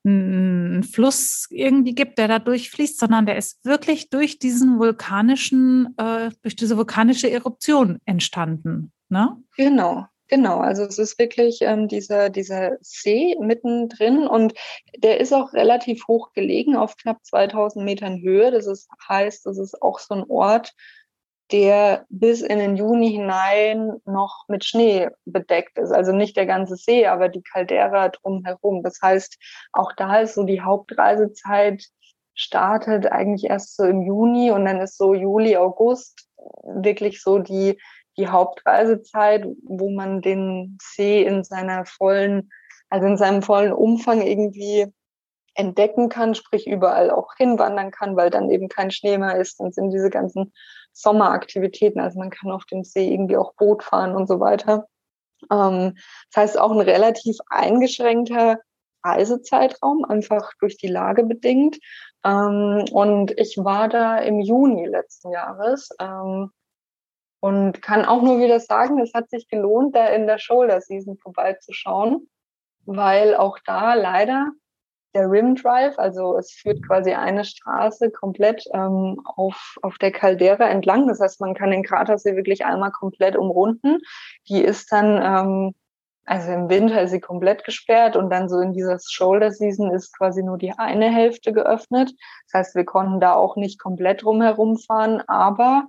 einen Fluss irgendwie gibt, der da durchfließt, sondern der ist wirklich durch diesen vulkanischen, äh, durch diese vulkanische Eruption entstanden. Ne? Genau, Genau, also es ist wirklich ähm, dieser, dieser See mittendrin und der ist auch relativ hoch gelegen, auf knapp 2000 Metern Höhe. Das ist, heißt, das ist auch so ein Ort, der bis in den Juni hinein noch mit Schnee bedeckt ist. Also nicht der ganze See, aber die Caldera drumherum. Das heißt, auch da ist so die Hauptreisezeit startet eigentlich erst so im Juni und dann ist so Juli, August wirklich so die die Hauptreisezeit, wo man den See in seiner vollen, also in seinem vollen Umfang irgendwie entdecken kann, sprich überall auch hinwandern kann, weil dann eben kein Schnee mehr ist. Dann sind diese ganzen Sommeraktivitäten, also man kann auf dem See irgendwie auch Boot fahren und so weiter. Ähm, das heißt auch ein relativ eingeschränkter Reisezeitraum, einfach durch die Lage bedingt. Ähm, und ich war da im Juni letzten Jahres. Und kann auch nur wieder sagen, es hat sich gelohnt, da in der Shoulder Season vorbeizuschauen, weil auch da leider der Rim Drive, also es führt quasi eine Straße komplett ähm, auf, auf der Caldera entlang. Das heißt, man kann den Kratersee wirklich einmal komplett umrunden. Die ist dann, ähm, also im Winter ist sie komplett gesperrt und dann so in dieser Shoulder Season ist quasi nur die eine Hälfte geöffnet. Das heißt, wir konnten da auch nicht komplett rumherum fahren, aber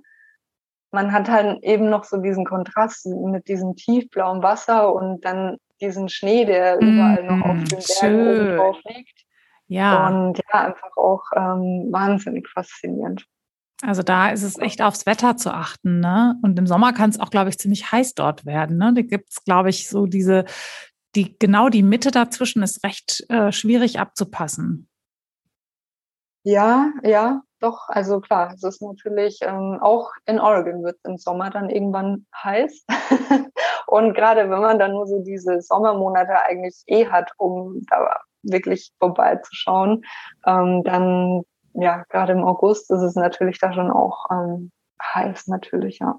man hat halt eben noch so diesen Kontrast mit diesem tiefblauen Wasser und dann diesen Schnee, der mm, überall noch auf den Bergen oben drauf liegt. Ja. Und ja, einfach auch ähm, wahnsinnig faszinierend. Also da ist es echt aufs Wetter zu achten, ne? Und im Sommer kann es auch, glaube ich, ziemlich heiß dort werden. Ne? Da gibt es, glaube ich, so diese, die, genau die Mitte dazwischen ist recht äh, schwierig abzupassen. Ja, ja, doch, also klar, es ist natürlich ähm, auch in Oregon wird im Sommer dann irgendwann heiß. und gerade wenn man dann nur so diese Sommermonate eigentlich eh hat, um da wirklich vorbeizuschauen, ähm, dann ja, gerade im August ist es natürlich da schon auch ähm, heiß natürlich, ja.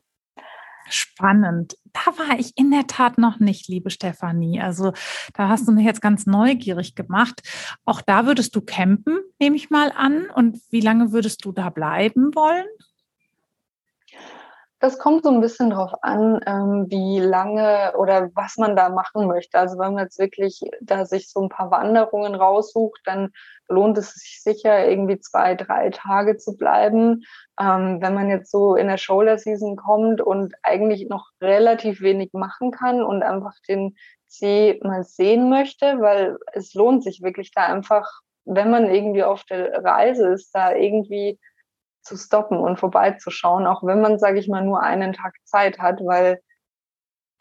Spannend. Da war ich in der Tat noch nicht, liebe Stefanie. Also da hast du mich jetzt ganz neugierig gemacht. Auch da würdest du campen, nehme ich mal an. Und wie lange würdest du da bleiben wollen? Das kommt so ein bisschen drauf an, ähm, wie lange oder was man da machen möchte. Also wenn man jetzt wirklich da sich so ein paar Wanderungen raussucht, dann lohnt es sich sicher, irgendwie zwei, drei Tage zu bleiben. Ähm, wenn man jetzt so in der Shoulder Season kommt und eigentlich noch relativ wenig machen kann und einfach den See mal sehen möchte, weil es lohnt sich wirklich da einfach, wenn man irgendwie auf der Reise ist, da irgendwie zu stoppen und vorbeizuschauen, auch wenn man, sage ich mal, nur einen Tag Zeit hat, weil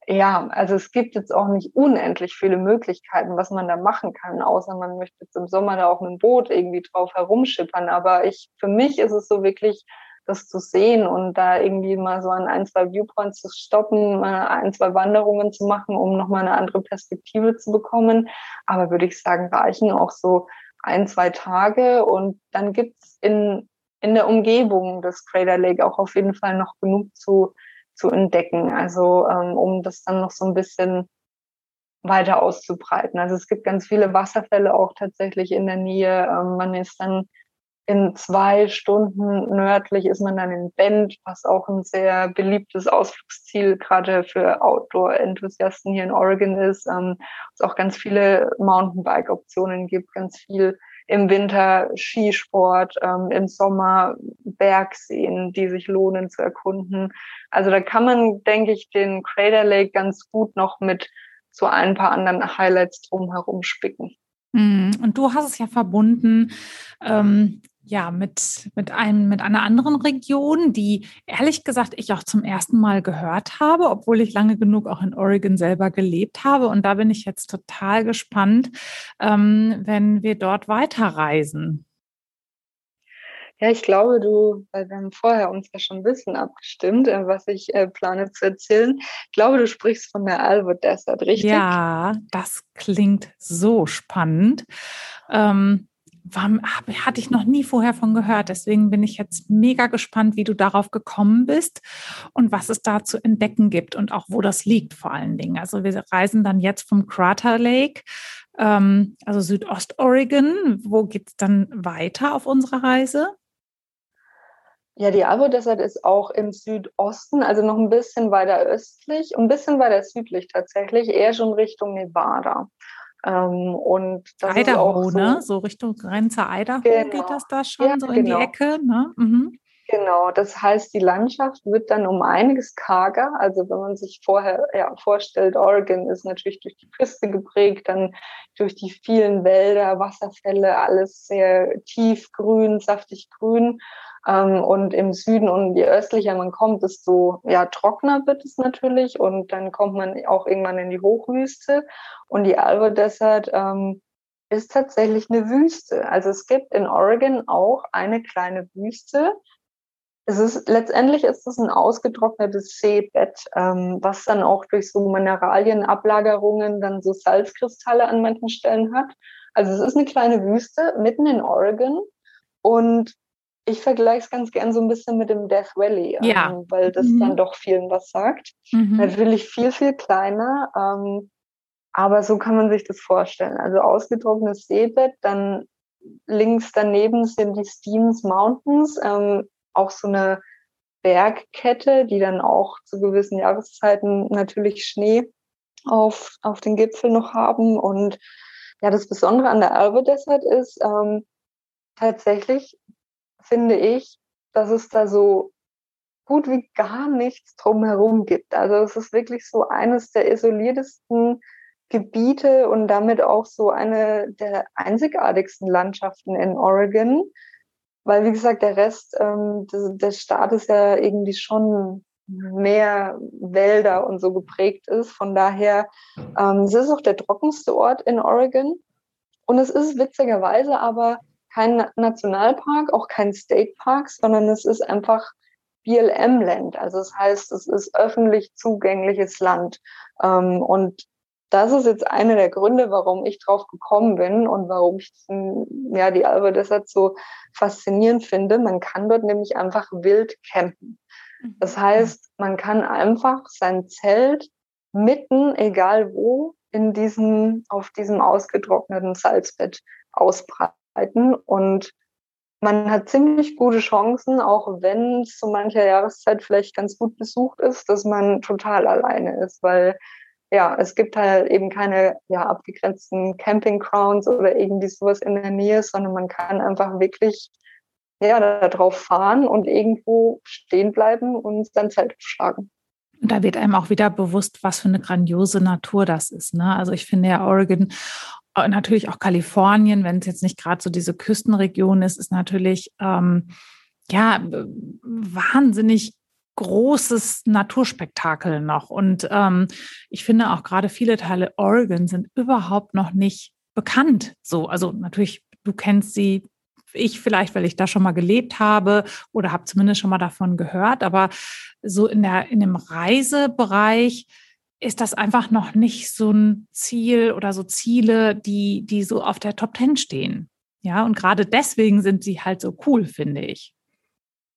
ja, also es gibt jetzt auch nicht unendlich viele Möglichkeiten, was man da machen kann, außer man möchte jetzt im Sommer da auch mit dem Boot irgendwie drauf herumschippern. Aber ich, für mich ist es so wirklich, das zu sehen und da irgendwie mal so an ein, zwei Viewpoints zu stoppen, mal ein, zwei Wanderungen zu machen, um nochmal eine andere Perspektive zu bekommen. Aber würde ich sagen, reichen auch so ein, zwei Tage und dann gibt's in, in der Umgebung des Crater Lake auch auf jeden Fall noch genug zu, zu entdecken. Also ähm, um das dann noch so ein bisschen weiter auszubreiten. Also es gibt ganz viele Wasserfälle auch tatsächlich in der Nähe. Ähm, man ist dann in zwei Stunden nördlich ist man dann in Bend, was auch ein sehr beliebtes Ausflugsziel gerade für Outdoor-Enthusiasten hier in Oregon ist. Ähm, es auch ganz viele Mountainbike-Optionen gibt, ganz viel im Winter Skisport, ähm, im Sommer Bergseen, die sich lohnen zu erkunden. Also da kann man, denke ich, den Crater Lake ganz gut noch mit so ein paar anderen Highlights drumherum spicken. Mhm. Und du hast es ja verbunden ähm, ja, mit, mit, einem, mit einer anderen Region, die ehrlich gesagt ich auch zum ersten Mal gehört habe, obwohl ich lange genug auch in Oregon selber gelebt habe. Und da bin ich jetzt total gespannt, ähm, wenn wir dort weiterreisen. Ja, ich glaube, du, weil wir haben vorher uns ja schon ein bisschen abgestimmt, äh, was ich äh, plane zu erzählen. Ich glaube, du sprichst von der Alvo Desert, richtig? Ja, das klingt so spannend. Ähm, war, hatte ich noch nie vorher von gehört. Deswegen bin ich jetzt mega gespannt, wie du darauf gekommen bist und was es da zu entdecken gibt und auch wo das liegt vor allen Dingen. Also wir reisen dann jetzt vom Crater Lake, ähm, also Südost-Oregon. Wo geht es dann weiter auf unserer Reise? Ja, die Albo Desert ist auch im Südosten, also noch ein bisschen weiter östlich, ein bisschen weiter südlich tatsächlich, eher schon Richtung Nevada. Ähm, und das Idaho, so, ne? So Richtung Grenze Idaho genau. geht das da schon, ja, so in genau. die Ecke, ne? Mhm. Genau, das heißt, die Landschaft wird dann um einiges karger. Also wenn man sich vorher ja, vorstellt, Oregon ist natürlich durch die Küste geprägt, dann durch die vielen Wälder, Wasserfälle, alles sehr tief grün, saftig grün. Ähm, und im Süden und je östlicher man kommt, desto ja, trockener wird es natürlich. Und dann kommt man auch irgendwann in die Hochwüste. Und die Alba Desert ähm, ist tatsächlich eine Wüste. Also es gibt in Oregon auch eine kleine Wüste. Es ist letztendlich ist es ein ausgetrocknetes Seebett, ähm, was dann auch durch so Mineralienablagerungen dann so Salzkristalle an manchen Stellen hat. Also es ist eine kleine Wüste mitten in Oregon und ich vergleiche es ganz gern so ein bisschen mit dem Death Valley, ja. ähm, weil das mhm. dann doch vielen was sagt. Mhm. Natürlich viel, viel kleiner, ähm, aber so kann man sich das vorstellen. Also ausgetrocknetes Seebett, dann links daneben sind die Steens Mountains, ähm, auch so eine Bergkette, die dann auch zu gewissen Jahreszeiten natürlich Schnee auf, auf den Gipfel noch haben. Und ja, das Besondere an der Albe Desert ist ähm, tatsächlich, finde ich, dass es da so gut wie gar nichts drumherum gibt. Also es ist wirklich so eines der isoliertesten Gebiete und damit auch so eine der einzigartigsten Landschaften in Oregon. Weil, wie gesagt, der Rest ähm, des, des Staates ja irgendwie schon mehr Wälder und so geprägt ist. Von daher, ähm, es ist auch der trockenste Ort in Oregon. Und es ist witzigerweise aber kein Nationalpark, auch kein State Park, sondern es ist einfach BLM-Land. Also das heißt, es ist öffentlich zugängliches Land. Ähm, und das ist jetzt einer der Gründe, warum ich drauf gekommen bin und warum ich ja, die Alba deshalb so faszinierend finde. Man kann dort nämlich einfach wild campen. Das mhm. heißt, man kann einfach sein Zelt mitten, egal wo, in diesem, auf diesem ausgetrockneten Salzbett ausbreiten und man hat ziemlich gute Chancen, auch wenn es zu mancher Jahreszeit vielleicht ganz gut besucht ist, dass man total alleine ist, weil ja, es gibt halt eben keine ja, abgegrenzten Campinggrounds oder irgendwie sowas in der Nähe, sondern man kann einfach wirklich ja, darauf fahren und irgendwo stehen bleiben und sein Zelt schlagen. Da wird einem auch wieder bewusst, was für eine grandiose Natur das ist. Ne? Also ich finde ja Oregon natürlich auch Kalifornien, wenn es jetzt nicht gerade so diese Küstenregion ist, ist natürlich ähm, ja wahnsinnig großes Naturspektakel noch. Und ähm, ich finde auch gerade viele Teile Oregon sind überhaupt noch nicht bekannt. So, also natürlich, du kennst sie, ich vielleicht, weil ich da schon mal gelebt habe oder habe zumindest schon mal davon gehört, aber so in der in dem Reisebereich ist das einfach noch nicht so ein Ziel oder so Ziele, die, die so auf der Top Ten stehen. Ja, und gerade deswegen sind sie halt so cool, finde ich.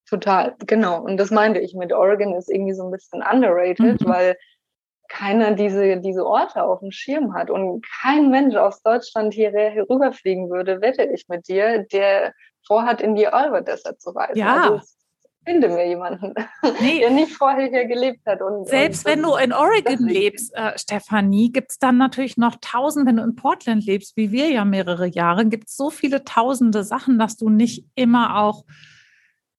Total, genau. Und das meinte ich mit Oregon ist irgendwie so ein bisschen underrated, mhm. weil keiner diese, diese Orte auf dem Schirm hat und kein Mensch aus Deutschland hierher rüberfliegen würde, wette ich mit dir, der vorhat, in die Alba Desert zu reisen. Ja. Also finde mir jemanden, nee. der nicht vorher hier gelebt hat. Und, Selbst und, wenn du in Oregon lebst, äh, Stefanie, gibt es dann natürlich noch tausend, wenn du in Portland lebst, wie wir ja mehrere Jahre, gibt es so viele tausende Sachen, dass du nicht immer auch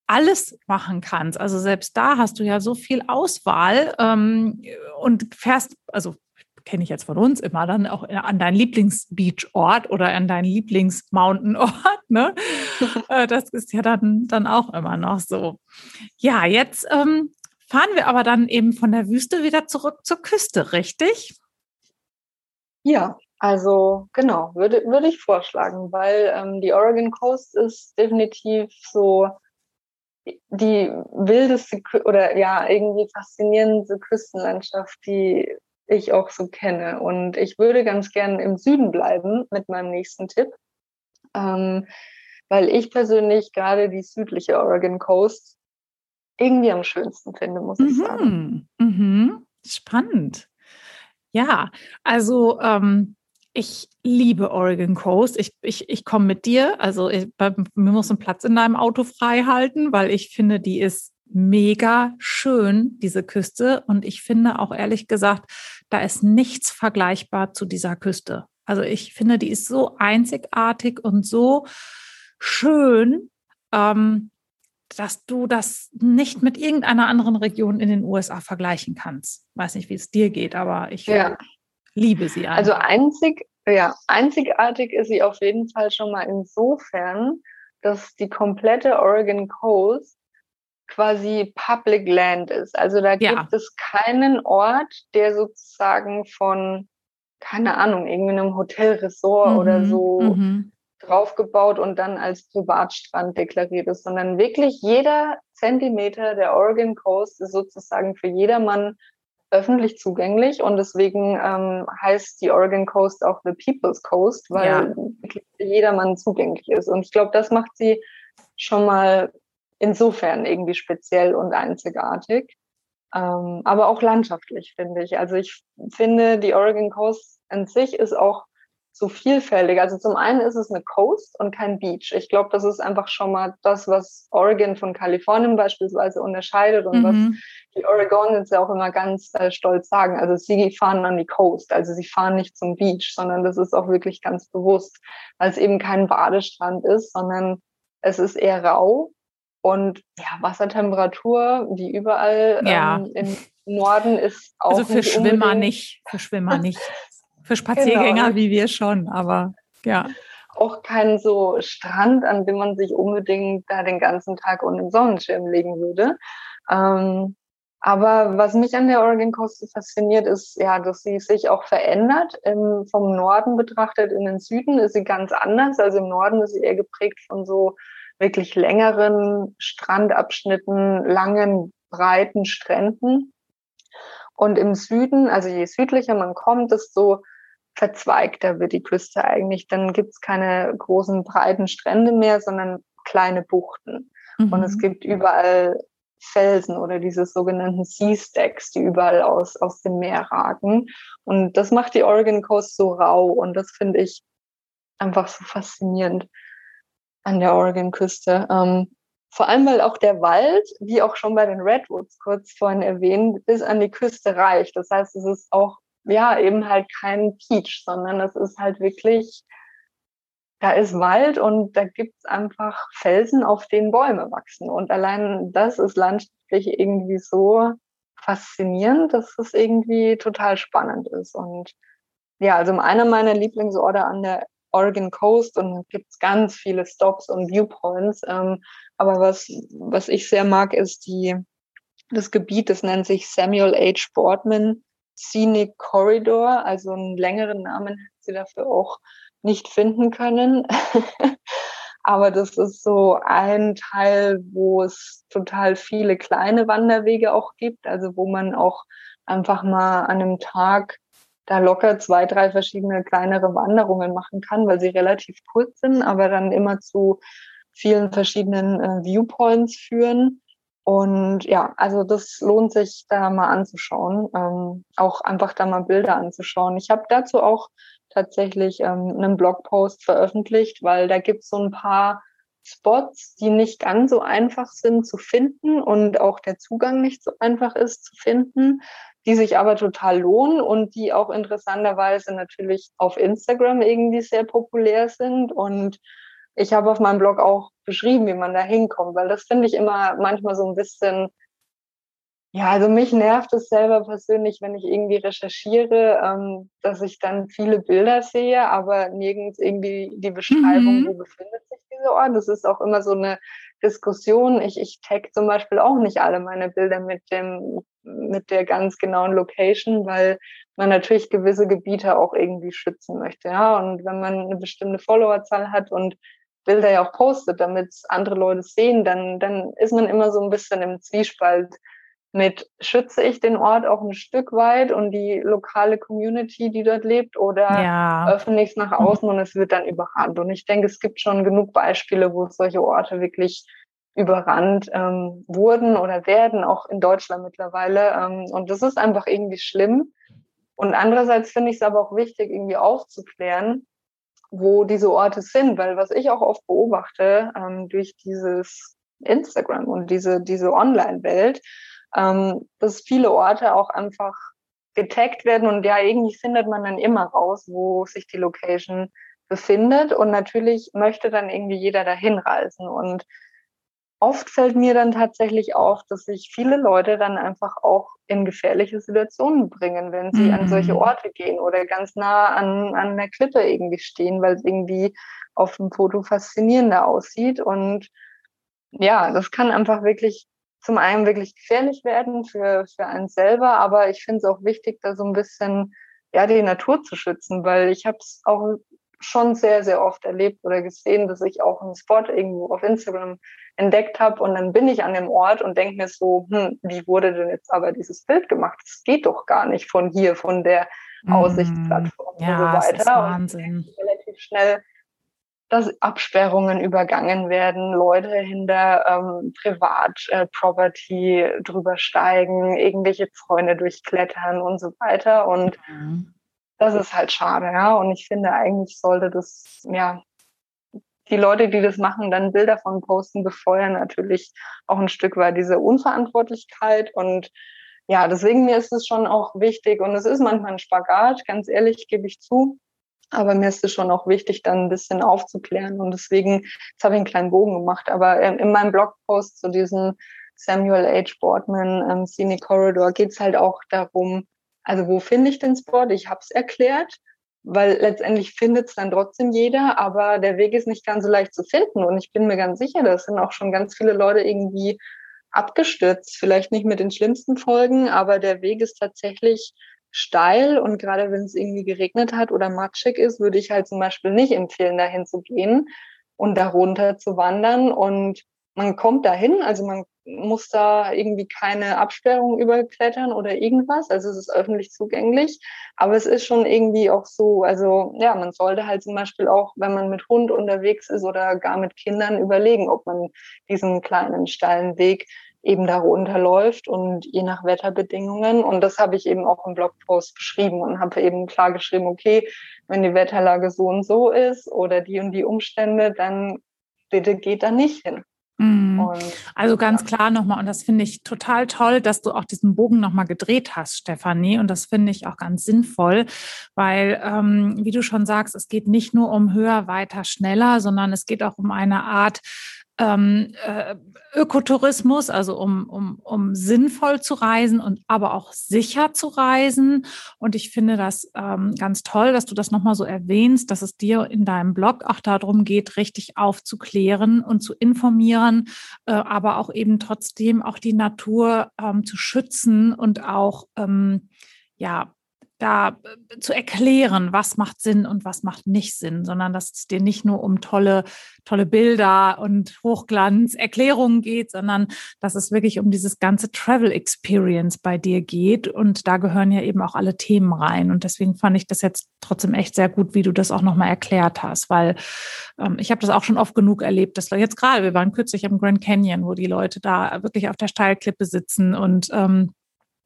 alles machen kannst. Also selbst da hast du ja so viel Auswahl ähm, und fährst, also kenne ich jetzt von uns immer, dann auch an deinen Lieblingsbeachort oder an deinen Lieblingsmountainort. Ne? Äh, das ist ja dann, dann auch immer noch so. Ja, jetzt ähm, fahren wir aber dann eben von der Wüste wieder zurück zur Küste, richtig? Ja, also genau, würde, würde ich vorschlagen, weil ähm, die Oregon Coast ist definitiv so die wildeste oder ja, irgendwie faszinierende Küstenlandschaft, die ich auch so kenne. Und ich würde ganz gern im Süden bleiben mit meinem nächsten Tipp, ähm, weil ich persönlich gerade die südliche Oregon Coast irgendwie am schönsten finde, muss ich mhm. sagen. Mhm. Spannend. Ja, also ähm, ich liebe Oregon Coast. Ich, ich, ich komme mit dir. Also ich, bei, mir muss ein Platz in deinem Auto frei halten, weil ich finde, die ist mega schön, diese Küste. Und ich finde auch ehrlich gesagt, da ist nichts vergleichbar zu dieser Küste. Also ich finde, die ist so einzigartig und so schön, ähm, dass du das nicht mit irgendeiner anderen Region in den USA vergleichen kannst. Weiß nicht, wie es dir geht, aber ich ja liebe sie einfach. Also einzig, ja, einzigartig ist sie auf jeden Fall schon mal insofern, dass die komplette Oregon Coast quasi Public Land ist. Also da ja. gibt es keinen Ort, der sozusagen von, keine Ahnung, irgendwie einem Hotelresort mhm, oder so mhm. draufgebaut und dann als Privatstrand deklariert ist, sondern wirklich jeder Zentimeter der Oregon Coast ist sozusagen für jedermann öffentlich zugänglich und deswegen ähm, heißt die Oregon Coast auch the People's Coast, weil ja. jedermann zugänglich ist. Und ich glaube, das macht sie schon mal insofern irgendwie speziell und einzigartig. Ähm, aber auch landschaftlich, finde ich. Also ich finde, die Oregon Coast an sich ist auch so vielfältig. Also zum einen ist es eine Coast und kein Beach. Ich glaube, das ist einfach schon mal das, was Oregon von Kalifornien beispielsweise unterscheidet und mhm. was die Oregonians ja auch immer ganz äh, stolz sagen. Also sie fahren an die Coast, also sie fahren nicht zum Beach, sondern das ist auch wirklich ganz bewusst, weil es eben kein Badestrand ist, sondern es ist eher rau und ja, Wassertemperatur, wie überall ja. ähm, im Norden ist auch. Also für nicht Schwimmer nicht, für Schwimmer nicht. Für Spaziergänger genau. wie wir schon, aber ja. Auch kein so Strand, an dem man sich unbedingt da den ganzen Tag unter den Sonnenschirm legen würde. Ähm, aber was mich an der Oregon Coast fasziniert, ist ja, dass sie sich auch verändert. Im, vom Norden betrachtet in den Süden ist sie ganz anders. Also im Norden ist sie eher geprägt von so wirklich längeren Strandabschnitten, langen, breiten Stränden. Und im Süden, also je südlicher man kommt, desto verzweigter wird die Küste eigentlich. Dann gibt es keine großen, breiten Strände mehr, sondern kleine Buchten. Mhm. Und es mhm. gibt überall Felsen oder diese sogenannten Sea Stacks, die überall aus, aus dem Meer ragen. Und das macht die Oregon Coast so rau und das finde ich einfach so faszinierend an der Oregon-Küste. Ähm, vor allem, weil auch der Wald, wie auch schon bei den Redwoods kurz vorhin erwähnt, bis an die Küste reicht. Das heißt, es ist auch ja, eben halt kein Peach, sondern es ist halt wirklich, da ist Wald und da gibt's einfach Felsen, auf denen Bäume wachsen. Und allein das ist landschaftlich irgendwie so faszinierend, dass es irgendwie total spannend ist. Und ja, also einer meiner Lieblingsorte an der Oregon Coast und gibt's ganz viele Stops und Viewpoints. Ähm, aber was, was ich sehr mag, ist die, das Gebiet, das nennt sich Samuel H. Boardman Scenic Corridor, also einen längeren Namen hätte sie dafür auch nicht finden können. Aber das ist so ein Teil, wo es total viele kleine Wanderwege auch gibt, also wo man auch einfach mal an einem Tag da locker zwei, drei verschiedene kleinere Wanderungen machen kann, weil sie relativ kurz sind, aber dann immer zu vielen verschiedenen äh, Viewpoints führen. Und ja, also das lohnt sich da mal anzuschauen, ähm, auch einfach da mal Bilder anzuschauen. Ich habe dazu auch tatsächlich ähm, einen Blogpost veröffentlicht, weil da gibt es so ein paar Spots, die nicht ganz so einfach sind zu finden und auch der Zugang nicht so einfach ist zu finden, die sich aber total lohnen und die auch interessanterweise natürlich auf Instagram irgendwie sehr populär sind. Und ich habe auf meinem Blog auch beschrieben, wie man da hinkommt, weil das finde ich immer manchmal so ein bisschen ja, also mich nervt es selber persönlich, wenn ich irgendwie recherchiere, ähm, dass ich dann viele Bilder sehe, aber nirgends irgendwie die Beschreibung, mhm. wo befindet sich dieser Ort. Das ist auch immer so eine Diskussion. Ich, ich tag zum Beispiel auch nicht alle meine Bilder mit dem, mit der ganz genauen Location, weil man natürlich gewisse Gebiete auch irgendwie schützen möchte. Ja, und wenn man eine bestimmte Followerzahl hat und Bilder ja auch postet, damit andere Leute sehen, dann, dann ist man immer so ein bisschen im Zwiespalt mit schütze ich den Ort auch ein Stück weit und die lokale Community, die dort lebt, oder ja. öffne ich es nach außen und es wird dann überrannt. Und ich denke, es gibt schon genug Beispiele, wo solche Orte wirklich überrannt ähm, wurden oder werden, auch in Deutschland mittlerweile. Ähm, und das ist einfach irgendwie schlimm. Und andererseits finde ich es aber auch wichtig, irgendwie aufzuklären, wo diese Orte sind, weil was ich auch oft beobachte ähm, durch dieses Instagram und diese, diese Online-Welt, ähm, dass viele Orte auch einfach getaggt werden und ja, irgendwie findet man dann immer raus, wo sich die Location befindet und natürlich möchte dann irgendwie jeder dahin reisen und oft fällt mir dann tatsächlich auf, dass sich viele Leute dann einfach auch in gefährliche Situationen bringen, wenn sie mhm. an solche mhm. Orte gehen oder ganz nah an, an der Klippe irgendwie stehen, weil es irgendwie auf dem Foto faszinierender aussieht und ja, das kann einfach wirklich zum einen wirklich gefährlich werden für, für einen selber, aber ich finde es auch wichtig, da so ein bisschen ja die Natur zu schützen, weil ich habe es auch schon sehr, sehr oft erlebt oder gesehen, dass ich auch einen Spot irgendwo auf Instagram entdeckt habe und dann bin ich an dem Ort und denke mir so, hm, wie wurde denn jetzt aber dieses Bild gemacht? Das geht doch gar nicht von hier, von der mhm. Aussichtsplattform ja, und so weiter. Das ist Wahnsinn. Und relativ schnell dass Absperrungen übergangen werden, Leute hinter ähm, Privat-Property äh, drüber steigen, irgendwelche Zäune durchklettern und so weiter. Und mhm. das ist halt schade, ja. Und ich finde, eigentlich sollte das, ja, die Leute, die das machen, dann Bilder von posten, befeuern natürlich auch ein Stück weit diese Unverantwortlichkeit und ja, deswegen mir ist es schon auch wichtig und es ist manchmal ein Spagat, ganz ehrlich, gebe ich zu aber mir ist es schon auch wichtig, dann ein bisschen aufzuklären. Und deswegen, jetzt habe ich einen kleinen Bogen gemacht, aber ähm, in meinem Blogpost zu diesem Samuel H. Boardman ähm, Scenic Corridor geht es halt auch darum, also wo finde ich den Spot? Ich habe es erklärt, weil letztendlich findet es dann trotzdem jeder, aber der Weg ist nicht ganz so leicht zu finden. Und ich bin mir ganz sicher, da sind auch schon ganz viele Leute irgendwie abgestürzt. Vielleicht nicht mit den schlimmsten Folgen, aber der Weg ist tatsächlich steil und gerade wenn es irgendwie geregnet hat oder matschig ist, würde ich halt zum Beispiel nicht empfehlen, dahin zu gehen und darunter zu wandern. Und man kommt dahin, also man muss da irgendwie keine Absperrung überklettern oder irgendwas. Also es ist öffentlich zugänglich. Aber es ist schon irgendwie auch so, also ja, man sollte halt zum Beispiel auch, wenn man mit Hund unterwegs ist oder gar mit Kindern überlegen, ob man diesen kleinen steilen Weg eben darunter läuft und je nach Wetterbedingungen. Und das habe ich eben auch im Blogpost beschrieben und habe eben klar geschrieben, okay, wenn die Wetterlage so und so ist oder die und die Umstände, dann bitte geht da nicht hin. Mhm. Und, also ganz ja. klar nochmal, und das finde ich total toll, dass du auch diesen Bogen nochmal gedreht hast, Stefanie. Und das finde ich auch ganz sinnvoll, weil, ähm, wie du schon sagst, es geht nicht nur um höher, weiter, schneller, sondern es geht auch um eine Art ähm, äh, Ökotourismus, also um, um, um sinnvoll zu reisen und aber auch sicher zu reisen. Und ich finde das ähm, ganz toll, dass du das nochmal so erwähnst, dass es dir in deinem Blog auch darum geht, richtig aufzuklären und zu informieren, äh, aber auch eben trotzdem auch die Natur ähm, zu schützen und auch ähm, ja da äh, zu erklären, was macht Sinn und was macht nicht Sinn, sondern dass es dir nicht nur um tolle, tolle Bilder und Hochglanz-Erklärungen geht, sondern dass es wirklich um dieses ganze Travel Experience bei dir geht. Und da gehören ja eben auch alle Themen rein. Und deswegen fand ich das jetzt trotzdem echt sehr gut, wie du das auch nochmal erklärt hast, weil ähm, ich habe das auch schon oft genug erlebt, dass jetzt gerade, wir waren kürzlich im Grand Canyon, wo die Leute da wirklich auf der Steilklippe sitzen und ähm,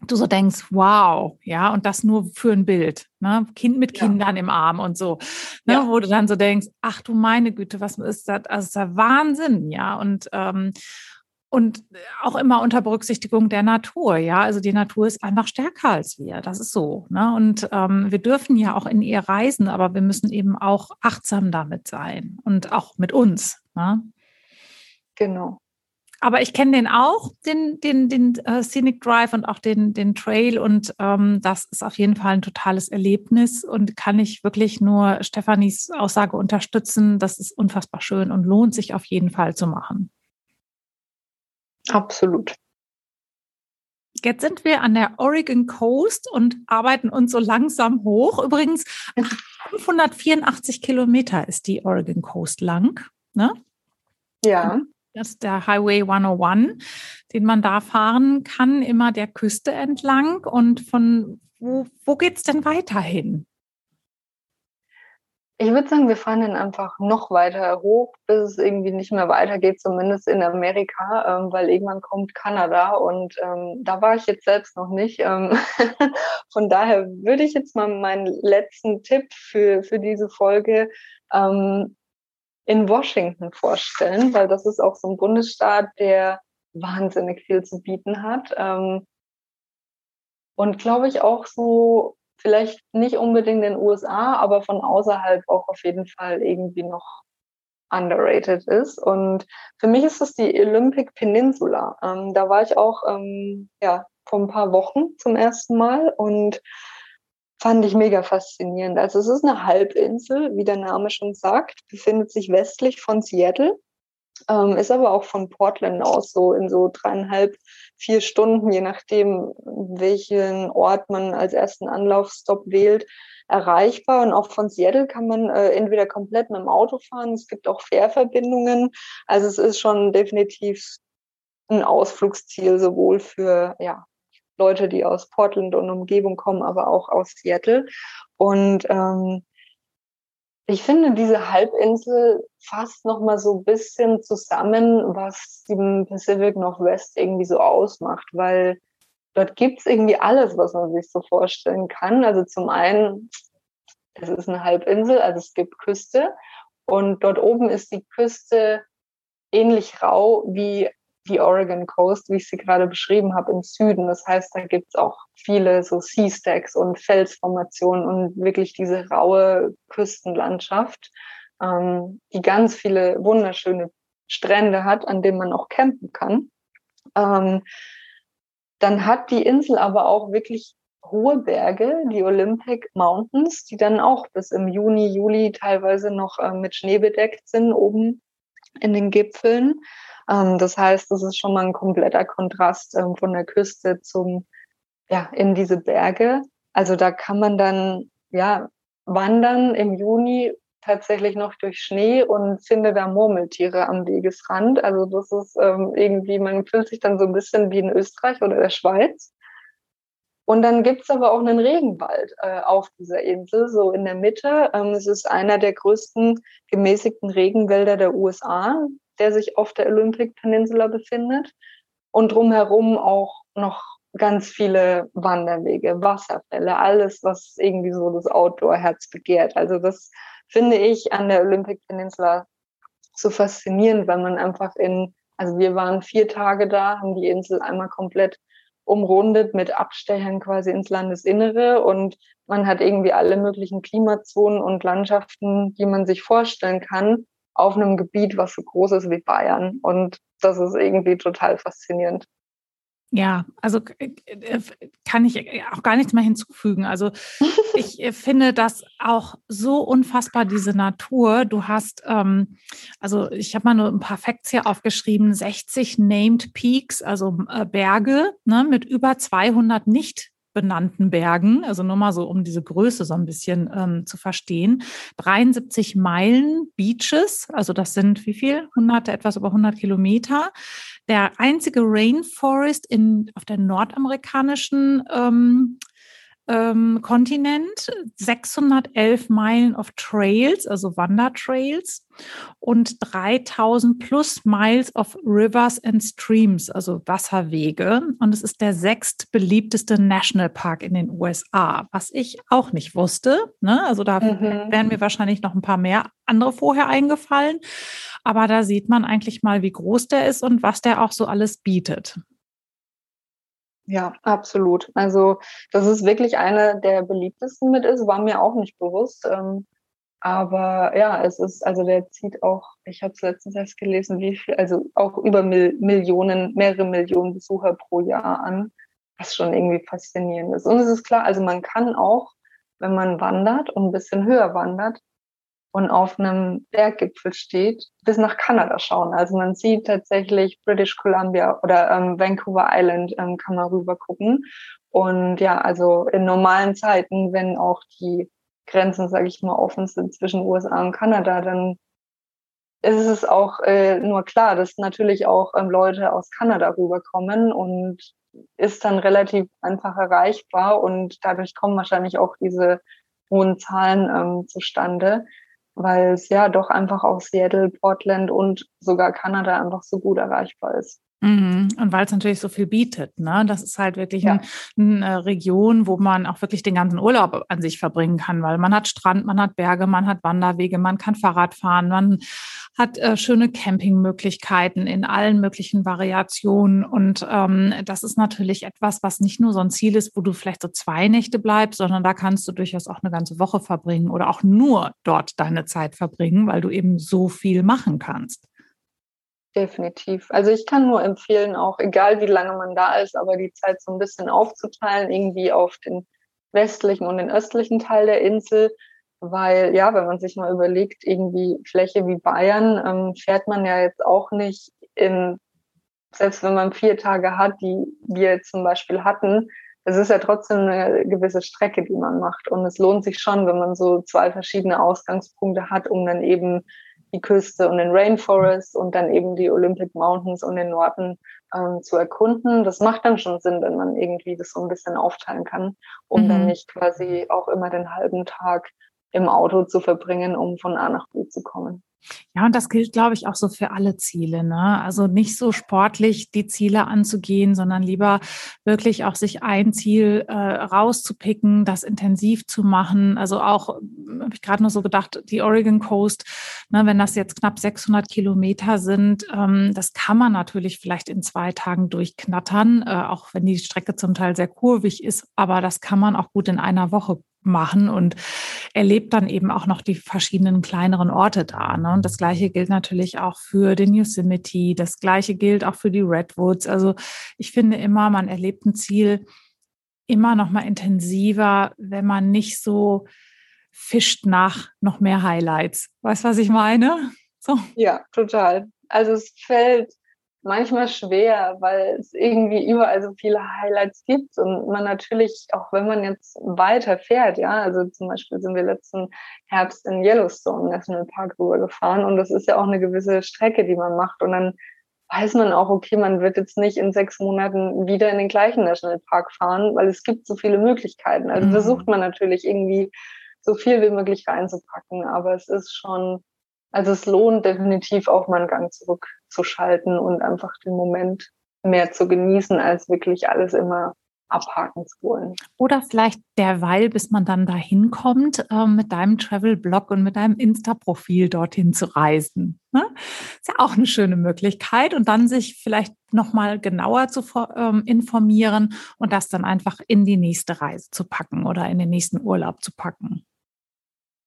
du so denkst, wow, ja, und das nur für ein Bild, ne? Kind mit Kindern ja. im Arm und so, ne? Ja. wo du dann so denkst, ach du meine Güte, was ist das? Also ist der Wahnsinn, ja. Und ähm, und auch immer unter Berücksichtigung der Natur, ja. Also die Natur ist einfach stärker als wir. Das ist so. Ne? Und ähm, wir dürfen ja auch in ihr reisen, aber wir müssen eben auch achtsam damit sein und auch mit uns. Ne? Genau. Aber ich kenne den auch, den, den, den uh, Scenic Drive und auch den, den Trail. Und ähm, das ist auf jeden Fall ein totales Erlebnis und kann ich wirklich nur Stefanis Aussage unterstützen. Das ist unfassbar schön und lohnt sich auf jeden Fall zu machen. Absolut. Jetzt sind wir an der Oregon Coast und arbeiten uns so langsam hoch. Übrigens, 584 Kilometer ist die Oregon Coast lang. Ne? Ja. Das ist der Highway 101, den man da fahren kann, immer der Küste entlang. Und von wo, wo geht es denn weiterhin? Ich würde sagen, wir fahren dann einfach noch weiter hoch, bis es irgendwie nicht mehr weitergeht, zumindest in Amerika, ähm, weil irgendwann kommt Kanada und ähm, da war ich jetzt selbst noch nicht. Ähm, von daher würde ich jetzt mal meinen letzten Tipp für, für diese Folge ähm, in Washington vorstellen, weil das ist auch so ein Bundesstaat, der wahnsinnig viel zu bieten hat. Ähm, und glaube ich auch so, vielleicht nicht unbedingt in den USA, aber von außerhalb auch auf jeden Fall irgendwie noch underrated ist. Und für mich ist das die Olympic Peninsula. Ähm, da war ich auch ähm, ja, vor ein paar Wochen zum ersten Mal und fand ich mega faszinierend. Also es ist eine Halbinsel, wie der Name schon sagt, befindet sich westlich von Seattle, ähm, ist aber auch von Portland aus so in so dreieinhalb, vier Stunden, je nachdem, welchen Ort man als ersten Anlaufstop wählt, erreichbar. Und auch von Seattle kann man äh, entweder komplett mit dem Auto fahren, es gibt auch Fährverbindungen. Also es ist schon definitiv ein Ausflugsziel, sowohl für ja, Leute, die aus Portland und Umgebung kommen, aber auch aus Seattle. Und ähm, ich finde, diese Halbinsel fasst nochmal so ein bisschen zusammen, was den Pacific Northwest irgendwie so ausmacht, weil dort gibt's irgendwie alles, was man sich so vorstellen kann. Also zum einen, es ist eine Halbinsel, also es gibt Küste und dort oben ist die Küste ähnlich rau wie die Oregon Coast, wie ich sie gerade beschrieben habe, im Süden. Das heißt, da gibt's auch viele so Sea Stacks und Felsformationen und wirklich diese raue Küstenlandschaft, ähm, die ganz viele wunderschöne Strände hat, an denen man auch campen kann. Ähm, dann hat die Insel aber auch wirklich hohe Berge, die Olympic Mountains, die dann auch bis im Juni, Juli teilweise noch äh, mit Schnee bedeckt sind, oben in den Gipfeln. Ähm, das heißt, das ist schon mal ein kompletter Kontrast ähm, von der Küste zum, ja, in diese Berge. Also da kann man dann, ja, wandern im Juni tatsächlich noch durch Schnee und finde da Murmeltiere am Wegesrand. Also das ist ähm, irgendwie, man fühlt sich dann so ein bisschen wie in Österreich oder der Schweiz. Und dann gibt's aber auch einen Regenwald äh, auf dieser Insel, so in der Mitte. Ähm, es ist einer der größten gemäßigten Regenwälder der USA der sich auf der Olympic Peninsula befindet. Und drumherum auch noch ganz viele Wanderwege, Wasserfälle, alles, was irgendwie so das Outdoor-Herz begehrt. Also das finde ich an der Olympic Peninsula so faszinierend, weil man einfach in, also wir waren vier Tage da, haben die Insel einmal komplett umrundet mit Abstechern quasi ins Landesinnere und man hat irgendwie alle möglichen Klimazonen und Landschaften, die man sich vorstellen kann auf einem Gebiet, was so groß ist wie Bayern. Und das ist irgendwie total faszinierend. Ja, also äh, kann ich auch gar nichts mehr hinzufügen. Also ich äh, finde das auch so unfassbar, diese Natur. Du hast, ähm, also ich habe mal nur ein paar Facts hier aufgeschrieben, 60 Named Peaks, also äh, Berge ne, mit über 200 nicht benannten Bergen, also nur mal so, um diese Größe so ein bisschen ähm, zu verstehen. 73 Meilen Beaches, also das sind wie viel? Hunderte, etwas über 100 Kilometer. Der einzige Rainforest in, auf der nordamerikanischen ähm, ähm, Kontinent, 611 Meilen of Trails, also Wandertrails und 3000 plus Miles of Rivers and Streams, also Wasserwege. Und es ist der sechst beliebteste Nationalpark in den USA, was ich auch nicht wusste. Ne? Also da mhm. wären mir wahrscheinlich noch ein paar mehr andere vorher eingefallen. Aber da sieht man eigentlich mal, wie groß der ist und was der auch so alles bietet. Ja, absolut. Also, dass es wirklich einer der beliebtesten mit ist, war mir auch nicht bewusst. Ähm, aber ja, es ist, also der zieht auch, ich habe es letztens erst gelesen, wie viel, also auch über Mil Millionen, mehrere Millionen Besucher pro Jahr an, was schon irgendwie faszinierend ist. Und es ist klar, also man kann auch, wenn man wandert und ein bisschen höher wandert, und auf einem Berggipfel steht, bis nach Kanada schauen. Also man sieht tatsächlich British Columbia oder ähm, Vancouver Island ähm, kann man rüber gucken. Und ja, also in normalen Zeiten, wenn auch die Grenzen, sage ich mal, offen sind zwischen USA und Kanada, dann ist es auch äh, nur klar, dass natürlich auch ähm, Leute aus Kanada rüberkommen und ist dann relativ einfach erreichbar und dadurch kommen wahrscheinlich auch diese hohen Zahlen ähm, zustande weil es ja doch einfach auch Seattle, Portland und sogar Kanada einfach so gut erreichbar ist. Mhm. Und weil es natürlich so viel bietet, ne? Das ist halt wirklich ja. ein, eine Region, wo man auch wirklich den ganzen Urlaub an sich verbringen kann, weil man hat Strand, man hat Berge, man hat Wanderwege, man kann Fahrrad fahren, man hat äh, schöne Campingmöglichkeiten in allen möglichen Variationen. Und ähm, das ist natürlich etwas, was nicht nur so ein Ziel ist, wo du vielleicht so zwei Nächte bleibst, sondern da kannst du durchaus auch eine ganze Woche verbringen oder auch nur dort deine Zeit verbringen, weil du eben so viel machen kannst. Definitiv. Also ich kann nur empfehlen, auch egal wie lange man da ist, aber die Zeit so ein bisschen aufzuteilen, irgendwie auf den westlichen und den östlichen Teil der Insel. Weil ja, wenn man sich mal überlegt, irgendwie Fläche wie Bayern, ähm, fährt man ja jetzt auch nicht in, selbst wenn man vier Tage hat, die wir zum Beispiel hatten, es ist ja trotzdem eine gewisse Strecke, die man macht. Und es lohnt sich schon, wenn man so zwei verschiedene Ausgangspunkte hat, um dann eben die Küste und den Rainforest und dann eben die Olympic Mountains und den Norden ähm, zu erkunden. Das macht dann schon Sinn, wenn man irgendwie das so ein bisschen aufteilen kann, um mhm. dann nicht quasi auch immer den halben Tag im Auto zu verbringen, um von A nach B zu kommen. Ja, und das gilt, glaube ich, auch so für alle Ziele. Ne? Also nicht so sportlich die Ziele anzugehen, sondern lieber wirklich auch sich ein Ziel äh, rauszupicken, das intensiv zu machen. Also auch, habe ich gerade nur so gedacht, die Oregon Coast, ne, wenn das jetzt knapp 600 Kilometer sind, ähm, das kann man natürlich vielleicht in zwei Tagen durchknattern, äh, auch wenn die Strecke zum Teil sehr kurvig ist, aber das kann man auch gut in einer Woche machen und erlebt dann eben auch noch die verschiedenen kleineren Orte da. Ne? Und das Gleiche gilt natürlich auch für den Yosemite. Das Gleiche gilt auch für die Redwoods. Also ich finde immer, man erlebt ein Ziel immer noch mal intensiver, wenn man nicht so fischt nach noch mehr Highlights. Weißt du, was ich meine? So. Ja, total. Also es fällt manchmal schwer, weil es irgendwie überall so viele Highlights gibt und man natürlich, auch wenn man jetzt weiter fährt, ja, also zum Beispiel sind wir letzten Herbst in Yellowstone National Park rübergefahren und das ist ja auch eine gewisse Strecke, die man macht und dann weiß man auch, okay, man wird jetzt nicht in sechs Monaten wieder in den gleichen Nationalpark fahren, weil es gibt so viele Möglichkeiten. Also mhm. versucht man natürlich irgendwie so viel wie möglich reinzupacken, aber es ist schon also es lohnt definitiv auch mal einen Gang zurückzuschalten und einfach den Moment mehr zu genießen, als wirklich alles immer abhaken zu wollen. Oder vielleicht derweil, bis man dann dahin kommt, äh, mit deinem Travel-Blog und mit deinem Insta-Profil dorthin zu reisen. Ne? Ist ja auch eine schöne Möglichkeit und dann sich vielleicht nochmal genauer zu ähm, informieren und das dann einfach in die nächste Reise zu packen oder in den nächsten Urlaub zu packen.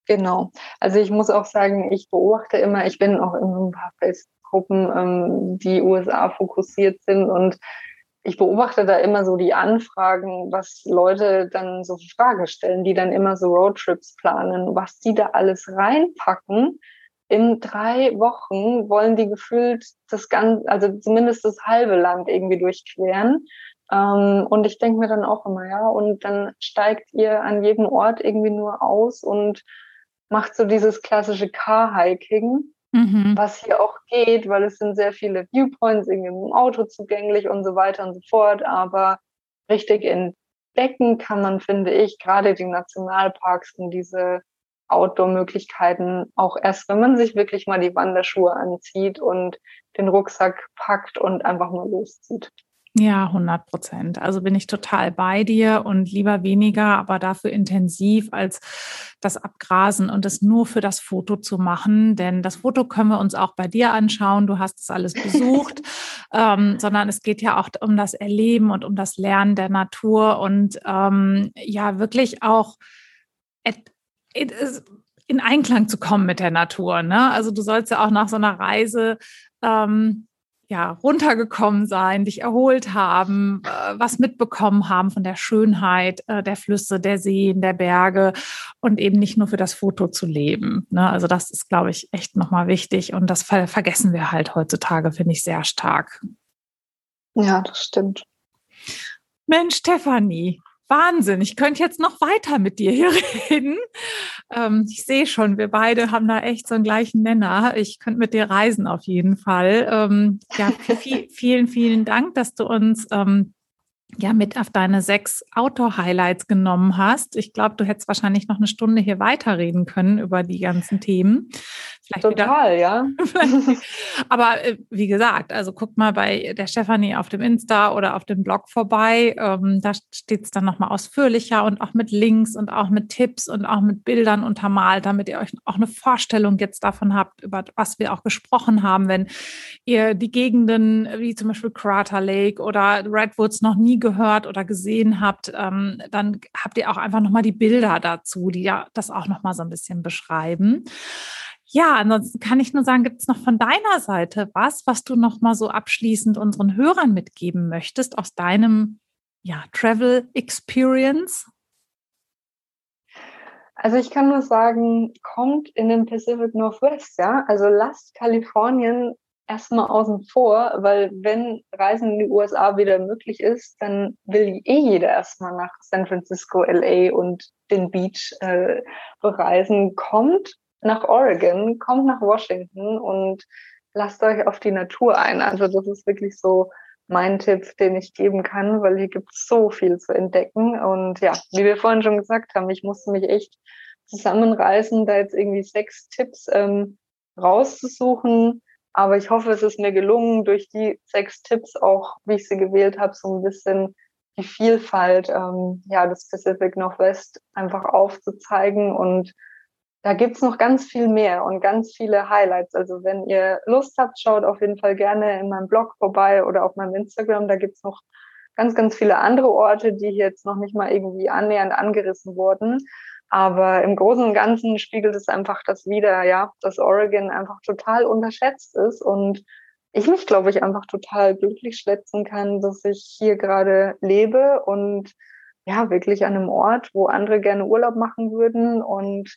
Genau. Also ich muss auch sagen, ich beobachte immer, ich bin auch in ein paar Facebook-Gruppen, ähm, die USA fokussiert sind und ich beobachte da immer so die Anfragen, was Leute dann so Fragen stellen, die dann immer so Roadtrips planen, was die da alles reinpacken. In drei Wochen wollen die gefühlt das ganze, also zumindest das halbe Land irgendwie durchqueren. Ähm, und ich denke mir dann auch immer, ja, und dann steigt ihr an jedem Ort irgendwie nur aus und macht so dieses klassische Car-Hiking, mhm. was hier auch geht, weil es sind sehr viele Viewpoints irgendwie im Auto zugänglich und so weiter und so fort. Aber richtig entdecken kann man, finde ich, gerade die Nationalparks und diese Outdoor-Möglichkeiten auch erst, wenn man sich wirklich mal die Wanderschuhe anzieht und den Rucksack packt und einfach mal loszieht. Ja, 100 Prozent. Also bin ich total bei dir und lieber weniger, aber dafür intensiv als das Abgrasen und es nur für das Foto zu machen. Denn das Foto können wir uns auch bei dir anschauen. Du hast es alles besucht, ähm, sondern es geht ja auch um das Erleben und um das Lernen der Natur und ähm, ja, wirklich auch in Einklang zu kommen mit der Natur. Ne? Also du sollst ja auch nach so einer Reise ähm, ja, runtergekommen sein, dich erholt haben, äh, was mitbekommen haben von der Schönheit äh, der Flüsse, der Seen, der Berge und eben nicht nur für das Foto zu leben. Ne? Also das ist, glaube ich, echt nochmal wichtig und das ver vergessen wir halt heutzutage, finde ich sehr stark. Ja, das stimmt. Mensch, Stefanie, Wahnsinn, ich könnte jetzt noch weiter mit dir hier reden. Ähm, ich sehe schon, wir beide haben da echt so einen gleichen Nenner. Ich könnte mit dir reisen auf jeden Fall. Ähm, ja, viel, vielen, vielen Dank, dass du uns ähm, ja mit auf deine sechs Outdoor-Highlights genommen hast. Ich glaube, du hättest wahrscheinlich noch eine Stunde hier weiterreden können über die ganzen Themen. Vielleicht Total, wieder. ja. Aber äh, wie gesagt, also guck mal bei der Stefanie auf dem Insta oder auf dem Blog vorbei. Ähm, da steht es dann nochmal ausführlicher und auch mit Links und auch mit Tipps und auch mit Bildern untermalt, damit ihr euch auch eine Vorstellung jetzt davon habt, über was wir auch gesprochen haben, wenn ihr die Gegenden wie zum Beispiel Crater Lake oder Redwoods noch nie gehört oder gesehen habt, ähm, dann habt ihr auch einfach nochmal die Bilder dazu, die ja das auch nochmal so ein bisschen beschreiben. Ja, ansonsten kann ich nur sagen, gibt es noch von deiner Seite was, was du noch mal so abschließend unseren Hörern mitgeben möchtest aus deinem ja, Travel Experience? Also ich kann nur sagen, kommt in den Pacific Northwest, ja. Also lasst Kalifornien erstmal außen vor, weil wenn Reisen in die USA wieder möglich ist, dann will eh jeder erstmal nach San Francisco, LA und den Beach äh, bereisen. Kommt nach Oregon, kommt nach Washington und lasst euch auf die Natur ein. Also das ist wirklich so mein Tipp, den ich geben kann, weil hier gibt es so viel zu entdecken. Und ja, wie wir vorhin schon gesagt haben, ich musste mich echt zusammenreißen, da jetzt irgendwie sechs Tipps ähm, rauszusuchen. Aber ich hoffe, es ist mir gelungen, durch die sechs Tipps auch, wie ich sie gewählt habe, so ein bisschen die Vielfalt ähm, ja, des Pacific Northwest einfach aufzuzeigen und da gibt's noch ganz viel mehr und ganz viele Highlights. Also wenn ihr Lust habt, schaut auf jeden Fall gerne in meinem Blog vorbei oder auf meinem Instagram. Da gibt's noch ganz, ganz viele andere Orte, die jetzt noch nicht mal irgendwie annähernd angerissen wurden. Aber im Großen und Ganzen spiegelt es einfach das wieder, ja, dass Oregon einfach total unterschätzt ist und ich mich, glaube ich, einfach total glücklich schätzen kann, dass ich hier gerade lebe und ja, wirklich an einem Ort, wo andere gerne Urlaub machen würden und